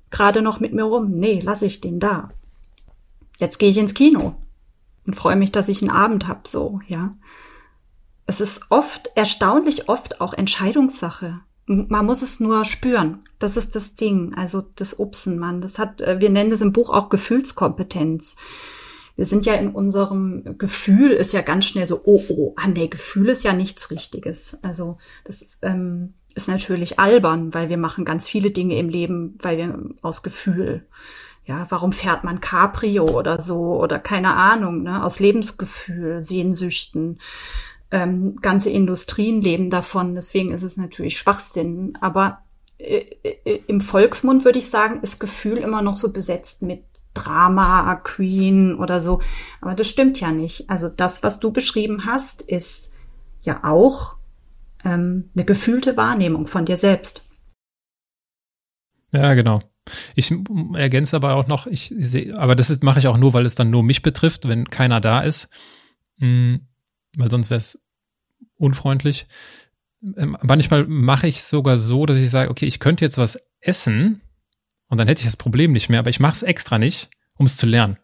gerade noch mit mir rum? Nee, lasse ich den da. Jetzt gehe ich ins Kino und freue mich, dass ich einen Abend hab, so, ja. Es ist oft, erstaunlich oft auch Entscheidungssache. Man muss es nur spüren. Das ist das Ding. Also das Upsen, man. Das hat, äh, wir nennen das im Buch auch Gefühlskompetenz wir sind ja in unserem Gefühl ist ja ganz schnell so, oh, oh, an der Gefühl ist ja nichts Richtiges. Also das ist, ähm, ist natürlich albern, weil wir machen ganz viele Dinge im Leben, weil wir aus Gefühl. Ja, warum fährt man Cabrio oder so oder keine Ahnung, ne, aus Lebensgefühl, Sehnsüchten. Ähm, ganze Industrien leben davon, deswegen ist es natürlich Schwachsinn. Aber äh, äh, im Volksmund würde ich sagen, ist Gefühl immer noch so besetzt mit Drama Queen oder so. Aber das stimmt ja nicht. Also das, was du beschrieben hast, ist ja auch ähm, eine gefühlte Wahrnehmung von dir selbst. Ja, genau. Ich ergänze aber auch noch, ich sehe, aber das mache ich auch nur, weil es dann nur mich betrifft, wenn keiner da ist. Mhm, weil sonst wäre es unfreundlich. Ähm, manchmal mache ich sogar so, dass ich sage, okay, ich könnte jetzt was essen, und dann hätte ich das Problem nicht mehr, aber ich mache es extra nicht, um es zu lernen.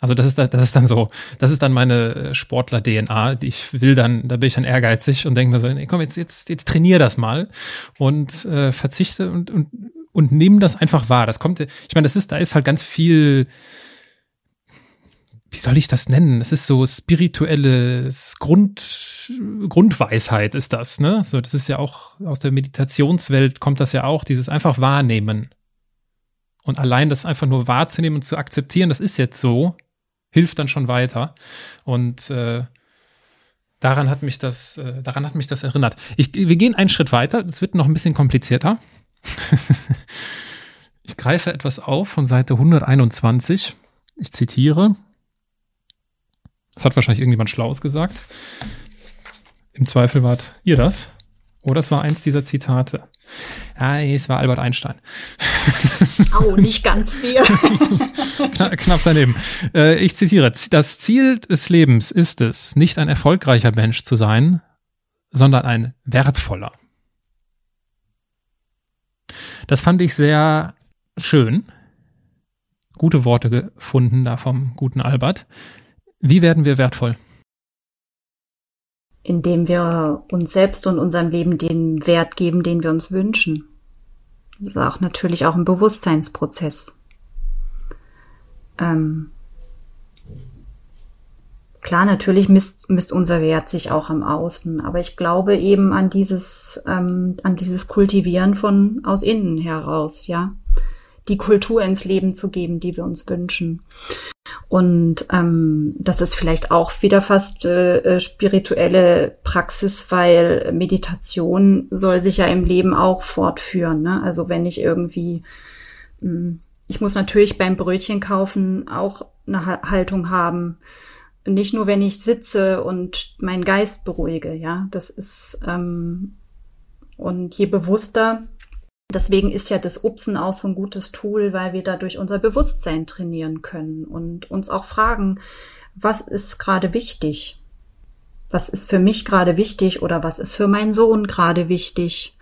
Also das ist, das ist dann so, das ist dann meine Sportler-DNA. Ich will dann, da bin ich dann ehrgeizig und denke mir so, nee, komm, jetzt, jetzt, jetzt trainier das mal und äh, verzichte und, und, und nimm das einfach wahr. Das kommt, ich meine, das ist, da ist halt ganz viel, wie soll ich das nennen? Das ist so spirituelles Grund, Grundweisheit ist das, ne? So, das ist ja auch aus der Meditationswelt kommt das ja auch, dieses einfach wahrnehmen. Und allein das einfach nur wahrzunehmen und zu akzeptieren, das ist jetzt so, hilft dann schon weiter. Und äh, daran hat mich das, äh, daran hat mich das erinnert. Ich, wir gehen einen Schritt weiter. Es wird noch ein bisschen komplizierter. ich greife etwas auf von Seite 121. Ich zitiere. Das hat wahrscheinlich irgendjemand Schlaues gesagt. Im Zweifel wart ihr das. Oder es war eins dieser Zitate. Ja, es war Albert Einstein. Oh, nicht ganz wir. Kna knapp daneben. Äh, ich zitiere, das Ziel des Lebens ist es, nicht ein erfolgreicher Mensch zu sein, sondern ein wertvoller. Das fand ich sehr schön. Gute Worte gefunden da vom guten Albert. Wie werden wir wertvoll? Indem wir uns selbst und unserem Leben den Wert geben, den wir uns wünschen. Das ist auch natürlich auch ein Bewusstseinsprozess. Ähm, klar, natürlich misst, misst unser Wert sich auch am Außen, aber ich glaube eben an dieses, ähm, an dieses Kultivieren von aus innen heraus, ja. Die Kultur ins Leben zu geben, die wir uns wünschen. Und ähm, das ist vielleicht auch wieder fast äh, äh, spirituelle Praxis, weil Meditation soll sich ja im Leben auch fortführen. Ne? Also wenn ich irgendwie, mh, hm, ich muss natürlich beim Brötchen kaufen auch eine Haltung haben. Nicht nur, wenn ich sitze und meinen Geist beruhige, ja. Das ist ähm, und je bewusster Deswegen ist ja das Upsen auch so ein gutes Tool, weil wir dadurch unser Bewusstsein trainieren können und uns auch fragen, was ist gerade wichtig? Was ist für mich gerade wichtig oder was ist für meinen Sohn gerade wichtig?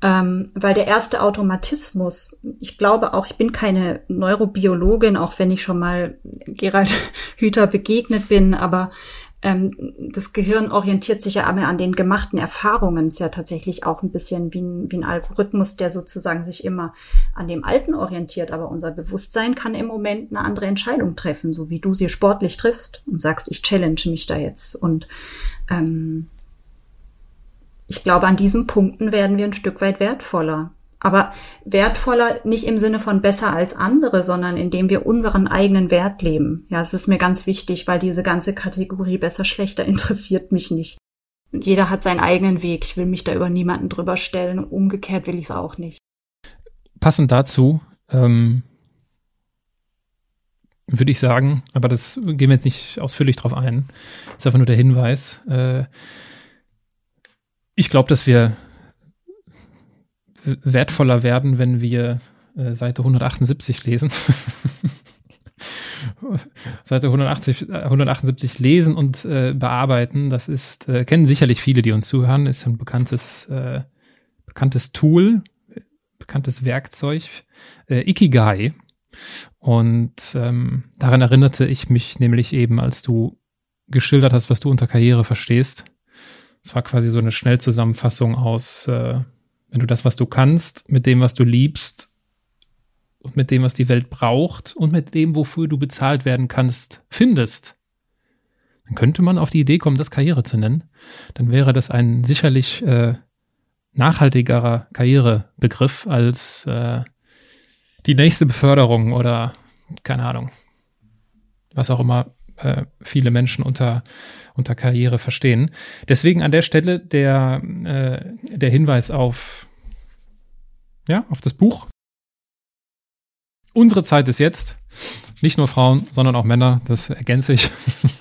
Ähm, weil der erste Automatismus, ich glaube auch, ich bin keine Neurobiologin, auch wenn ich schon mal Gerald Hüther begegnet bin, aber ähm, das Gehirn orientiert sich ja immer an den gemachten Erfahrungen. Ist ja tatsächlich auch ein bisschen wie ein, wie ein Algorithmus, der sozusagen sich immer an dem Alten orientiert. Aber unser Bewusstsein kann im Moment eine andere Entscheidung treffen, so wie du sie sportlich triffst und sagst, ich challenge mich da jetzt. Und ähm, ich glaube, an diesen Punkten werden wir ein Stück weit wertvoller. Aber wertvoller nicht im Sinne von besser als andere, sondern indem wir unseren eigenen Wert leben. Ja, es ist mir ganz wichtig, weil diese ganze Kategorie besser, schlechter interessiert mich nicht. Und jeder hat seinen eigenen Weg. Ich will mich da über niemanden drüber stellen umgekehrt will ich es auch nicht. Passend dazu ähm, würde ich sagen, aber das gehen wir jetzt nicht ausführlich drauf ein. Ist einfach nur der Hinweis. Äh, ich glaube, dass wir wertvoller werden, wenn wir äh, Seite 178 lesen. Seite 180, 178 lesen und äh, bearbeiten. Das ist, äh, kennen sicherlich viele, die uns zuhören, ist ein bekanntes, äh, bekanntes Tool, bekanntes Werkzeug, äh, Ikigai. Und ähm, daran erinnerte ich mich nämlich eben, als du geschildert hast, was du unter Karriere verstehst. Es war quasi so eine Schnellzusammenfassung aus äh, wenn du das, was du kannst, mit dem, was du liebst und mit dem, was die Welt braucht und mit dem, wofür du bezahlt werden kannst, findest, dann könnte man auf die Idee kommen, das Karriere zu nennen. Dann wäre das ein sicherlich äh, nachhaltigerer Karrierebegriff als äh, die nächste Beförderung oder keine Ahnung, was auch immer äh, viele Menschen unter, unter Karriere verstehen. Deswegen an der Stelle der, äh, der Hinweis auf, ja, auf das Buch. Unsere Zeit ist jetzt. Nicht nur Frauen, sondern auch Männer, das ergänze ich.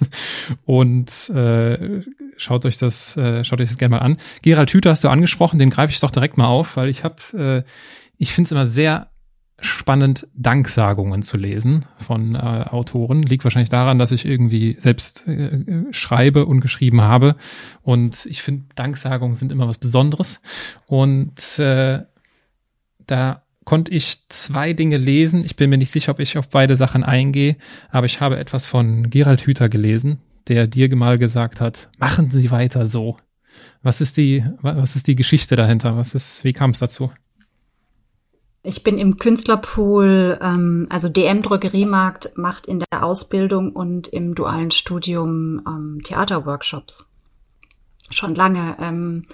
Und äh, schaut euch das, äh, schaut euch das gerne mal an. Gerald Hüther hast du angesprochen, den greife ich doch direkt mal auf, weil ich habe, äh, ich finde es immer sehr spannend, Danksagungen zu lesen von äh, Autoren. Liegt wahrscheinlich daran, dass ich irgendwie selbst äh, schreibe und geschrieben habe. Und ich finde, Danksagungen sind immer was Besonderes. Und äh, da konnte ich zwei Dinge lesen. Ich bin mir nicht sicher, ob ich auf beide Sachen eingehe, aber ich habe etwas von Gerald Hüther gelesen, der dir mal gesagt hat, machen Sie weiter so. Was ist die, was ist die Geschichte dahinter? Was ist, wie kam es dazu? Ich bin im Künstlerpool, ähm, also DM Drogeriemarkt macht in der Ausbildung und im dualen Studium ähm, Theaterworkshops. Schon lange. Ähm,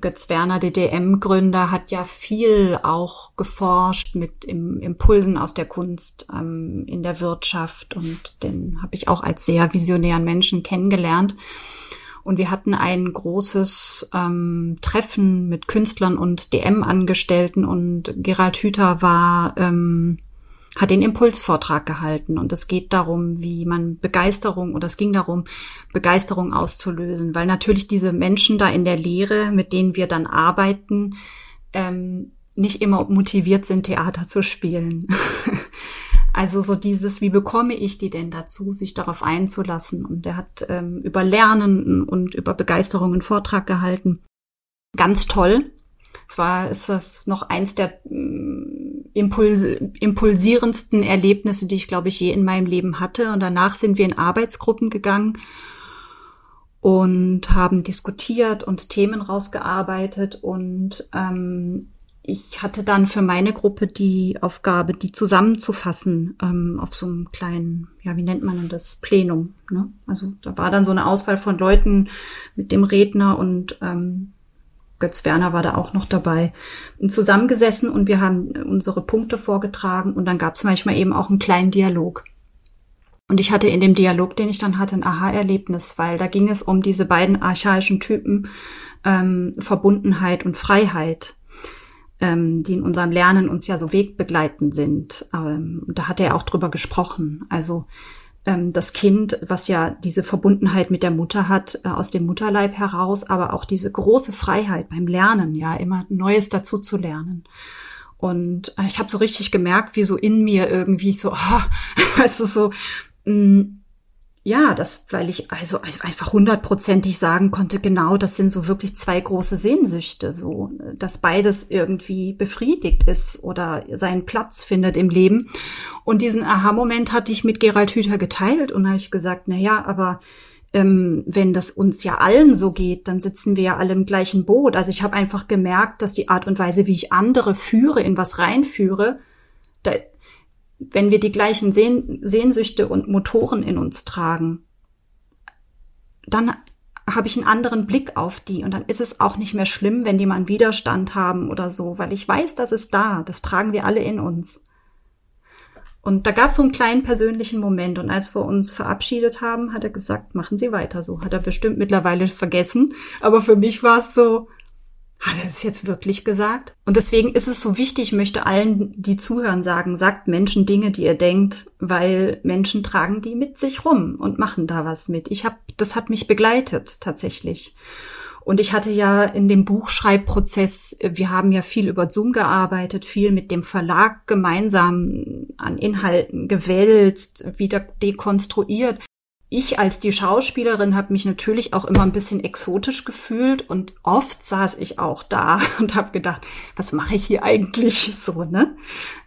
Götz Werner, der DM-Gründer, hat ja viel auch geforscht mit im, Impulsen aus der Kunst ähm, in der Wirtschaft und den habe ich auch als sehr visionären Menschen kennengelernt. Und wir hatten ein großes ähm, Treffen mit Künstlern und DM-Angestellten und Gerald Hüther war, ähm, hat den Impulsvortrag gehalten. Und es geht darum, wie man Begeisterung, oder es ging darum, Begeisterung auszulösen, weil natürlich diese Menschen da in der Lehre, mit denen wir dann arbeiten, ähm, nicht immer motiviert sind, Theater zu spielen. Also so dieses, wie bekomme ich die denn dazu, sich darauf einzulassen? Und er hat ähm, über Lernen und über Begeisterung einen Vortrag gehalten. Ganz toll. Zwar ist das noch eins der mm, Impuls impulsierendsten Erlebnisse, die ich, glaube ich, je in meinem Leben hatte. Und danach sind wir in Arbeitsgruppen gegangen und haben diskutiert und Themen rausgearbeitet. Und ähm, ich hatte dann für meine Gruppe die Aufgabe, die zusammenzufassen ähm, auf so einem kleinen, ja, wie nennt man denn das, Plenum. Ne? Also da war dann so eine Auswahl von Leuten mit dem Redner und ähm, Götz Werner war da auch noch dabei, zusammengesessen und wir haben unsere Punkte vorgetragen und dann gab es manchmal eben auch einen kleinen Dialog. Und ich hatte in dem Dialog, den ich dann hatte, ein Aha-Erlebnis, weil da ging es um diese beiden archaischen Typen ähm, Verbundenheit und Freiheit ähm, die in unserem Lernen uns ja so wegbegleitend sind. Ähm, da hat er auch drüber gesprochen. Also ähm, das Kind, was ja diese Verbundenheit mit der Mutter hat, äh, aus dem Mutterleib heraus, aber auch diese große Freiheit beim Lernen, ja, immer Neues dazu zu lernen. Und äh, ich habe so richtig gemerkt, wie so in mir irgendwie so, oh, weißt du, so, mh, mm, ja, das, weil ich also einfach hundertprozentig sagen konnte, genau, das sind so wirklich zwei große Sehnsüchte, so, dass beides irgendwie befriedigt ist oder seinen Platz findet im Leben. Und diesen Aha-Moment hatte ich mit Gerald Hüther geteilt und habe ich gesagt, na ja, aber ähm, wenn das uns ja allen so geht, dann sitzen wir ja alle im gleichen Boot. Also ich habe einfach gemerkt, dass die Art und Weise, wie ich andere führe, in was reinführe, da, wenn wir die gleichen Sehn Sehnsüchte und Motoren in uns tragen, dann habe ich einen anderen Blick auf die und dann ist es auch nicht mehr schlimm, wenn die mal einen Widerstand haben oder so, weil ich weiß, das ist da, das tragen wir alle in uns. Und da gab es so einen kleinen persönlichen Moment und als wir uns verabschiedet haben, hat er gesagt, machen Sie weiter so. Hat er bestimmt mittlerweile vergessen, aber für mich war es so, hat er das jetzt wirklich gesagt? Und deswegen ist es so wichtig, ich möchte allen, die zuhören, sagen, sagt Menschen Dinge, die ihr denkt, weil Menschen tragen die mit sich rum und machen da was mit. Ich habe, das hat mich begleitet tatsächlich. Und ich hatte ja in dem Buchschreibprozess, wir haben ja viel über Zoom gearbeitet, viel mit dem Verlag gemeinsam an Inhalten gewälzt, wieder dekonstruiert ich als die Schauspielerin habe mich natürlich auch immer ein bisschen exotisch gefühlt und oft saß ich auch da und habe gedacht, was mache ich hier eigentlich so, ne?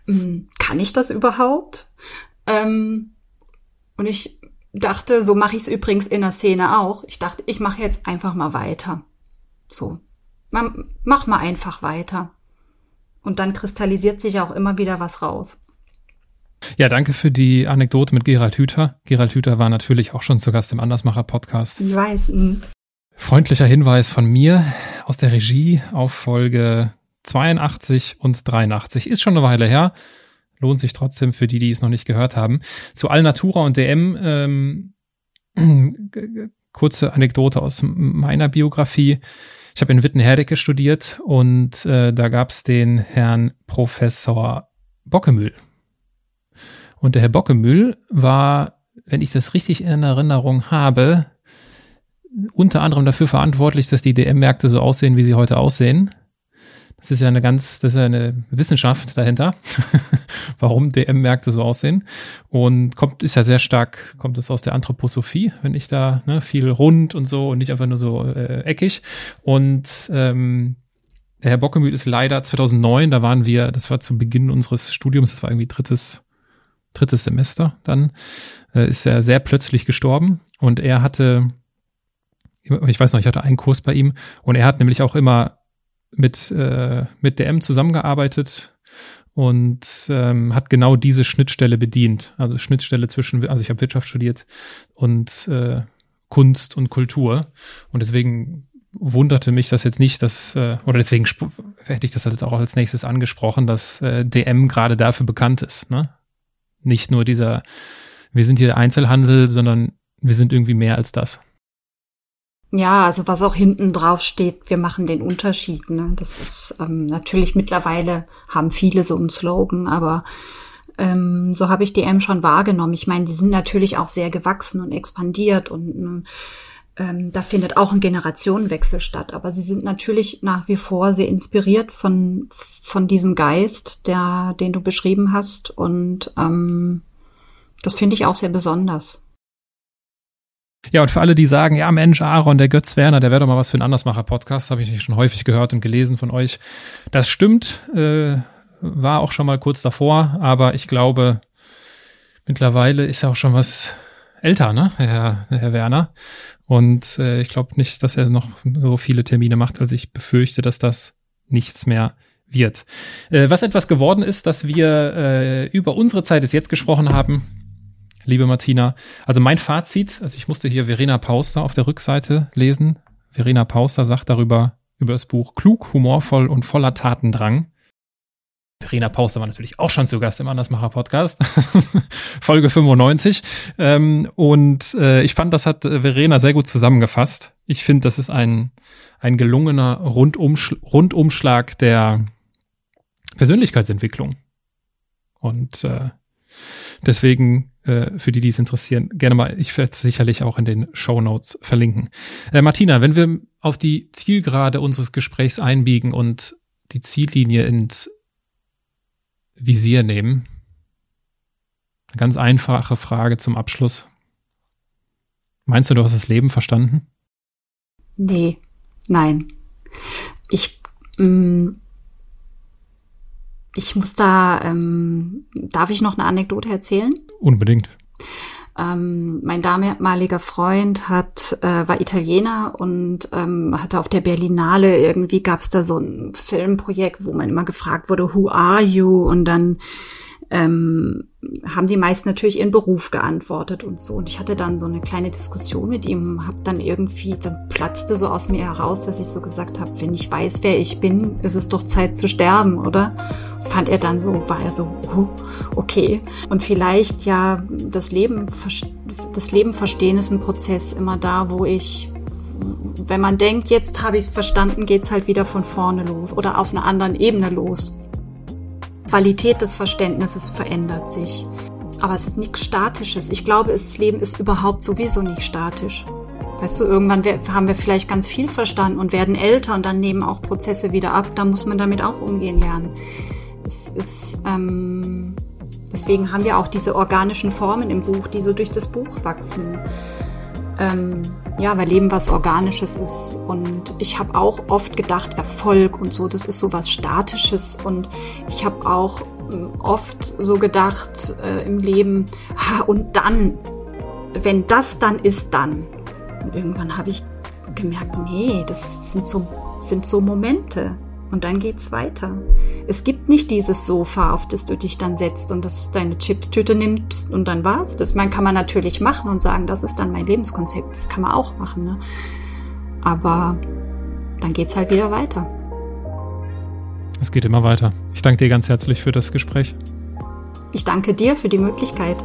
Hm, kann ich das überhaupt? Ähm, und ich dachte, so mache ich es übrigens in der Szene auch. Ich dachte, ich mache jetzt einfach mal weiter. So, mach mal einfach weiter. Und dann kristallisiert sich auch immer wieder was raus. Ja, danke für die Anekdote mit Gerald Hüther. Gerald Hüther war natürlich auch schon zu Gast im Andersmacher-Podcast. Ich weiß. Mh. Freundlicher Hinweis von mir aus der Regie auf Folge 82 und 83. Ist schon eine Weile her. Lohnt sich trotzdem für die, die es noch nicht gehört haben. Zu Alnatura und DM, ähm, kurze Anekdote aus meiner Biografie. Ich habe in Wittenherdecke studiert und äh, da gab es den Herrn Professor Bockemühl. Und der Herr Bockemühl war, wenn ich das richtig in Erinnerung habe, unter anderem dafür verantwortlich, dass die DM-Märkte so aussehen, wie sie heute aussehen. Das ist ja eine ganz, das ist ja eine Wissenschaft dahinter, warum DM-Märkte so aussehen. Und kommt, ist ja sehr stark, kommt es aus der Anthroposophie, wenn ich da, ne, viel rund und so und nicht einfach nur so äh, eckig. Und ähm, Herr Bockemühl ist leider 2009, da waren wir, das war zu Beginn unseres Studiums, das war irgendwie drittes, drittes Semester, dann äh, ist er sehr plötzlich gestorben und er hatte, ich weiß noch, ich hatte einen Kurs bei ihm und er hat nämlich auch immer mit, äh, mit DM zusammengearbeitet und ähm, hat genau diese Schnittstelle bedient. Also Schnittstelle zwischen, also ich habe Wirtschaft studiert und äh, Kunst und Kultur. Und deswegen wunderte mich das jetzt nicht, dass, äh, oder deswegen hätte ich das jetzt auch als nächstes angesprochen, dass äh, DM gerade dafür bekannt ist. Ne? Nicht nur dieser, wir sind hier Einzelhandel, sondern wir sind irgendwie mehr als das. Ja, also was auch hinten drauf steht, wir machen den Unterschied. Ne? Das ist ähm, natürlich mittlerweile haben viele so einen Slogan, aber ähm, so habe ich DM schon wahrgenommen. Ich meine, die sind natürlich auch sehr gewachsen und expandiert und ähm, da findet auch ein Generationenwechsel statt. Aber sie sind natürlich nach wie vor sehr inspiriert von von diesem Geist, der den du beschrieben hast und ähm, das finde ich auch sehr besonders. Ja, und für alle, die sagen, ja Mensch, Aaron, der Götz Werner, der wäre doch mal was für ein Andersmacher-Podcast, habe ich schon häufig gehört und gelesen von euch. Das stimmt, äh, war auch schon mal kurz davor, aber ich glaube, mittlerweile ist er auch schon was älter, ne, Herr, Herr Werner. Und äh, ich glaube nicht, dass er noch so viele Termine macht, als ich befürchte, dass das nichts mehr wird. Äh, was etwas geworden ist, dass wir äh, über unsere Zeit ist jetzt gesprochen haben, liebe Martina. Also mein Fazit, also ich musste hier Verena Pauster auf der Rückseite lesen. Verena Pauster sagt darüber, über das Buch Klug, humorvoll und voller Tatendrang. Verena Pauster war natürlich auch schon zu Gast im Andersmacher Podcast, Folge 95. Ähm, und äh, ich fand, das hat Verena sehr gut zusammengefasst. Ich finde, das ist ein, ein gelungener Rundumschl Rundumschlag der Persönlichkeitsentwicklung. Und äh, deswegen äh, für die, die es interessieren, gerne mal, ich werde es sicherlich auch in den Show Notes verlinken. Äh, Martina, wenn wir auf die Zielgerade unseres Gesprächs einbiegen und die Ziellinie ins Visier nehmen, eine ganz einfache Frage zum Abschluss. Meinst du, du hast das Leben verstanden? Nee, nein. Ich, mm, ich muss da, ähm, darf ich noch eine Anekdote erzählen? Unbedingt. Ähm, mein damaliger Freund hat, äh, war Italiener und ähm, hatte auf der Berlinale irgendwie gab es da so ein Filmprojekt, wo man immer gefragt wurde, Who are you? Und dann ähm, haben die meisten natürlich ihren Beruf geantwortet und so. Und ich hatte dann so eine kleine Diskussion mit ihm, hab dann irgendwie, dann platzte so aus mir heraus, dass ich so gesagt habe, wenn ich weiß, wer ich bin, ist es doch Zeit zu sterben, oder? Das fand er dann so, war er so, uh, okay. Und vielleicht ja, das Leben, das Leben verstehen ist ein Prozess immer da, wo ich wenn man denkt, jetzt habe ich es verstanden, geht's halt wieder von vorne los oder auf einer anderen Ebene los. Qualität des Verständnisses verändert sich. Aber es ist nichts Statisches. Ich glaube, das Leben ist überhaupt sowieso nicht statisch. Weißt du, irgendwann haben wir vielleicht ganz viel verstanden und werden älter und dann nehmen auch Prozesse wieder ab. Da muss man damit auch umgehen lernen. Es ist, ähm, deswegen haben wir auch diese organischen Formen im Buch, die so durch das Buch wachsen. Ähm, ja, weil Leben was Organisches ist. Und ich habe auch oft gedacht, Erfolg und so, das ist so was Statisches. Und ich habe auch äh, oft so gedacht äh, im Leben, ha, und dann, wenn das dann ist, dann. Und irgendwann habe ich gemerkt, nee, das sind so, sind so Momente. Und dann geht's weiter. Es gibt nicht dieses Sofa, auf das du dich dann setzt und das deine Chipstüte nimmst und dann war's das. Man kann man natürlich machen und sagen, das ist dann mein Lebenskonzept. Das kann man auch machen, ne? Aber dann geht's halt wieder weiter. Es geht immer weiter. Ich danke dir ganz herzlich für das Gespräch. Ich danke dir für die Möglichkeit.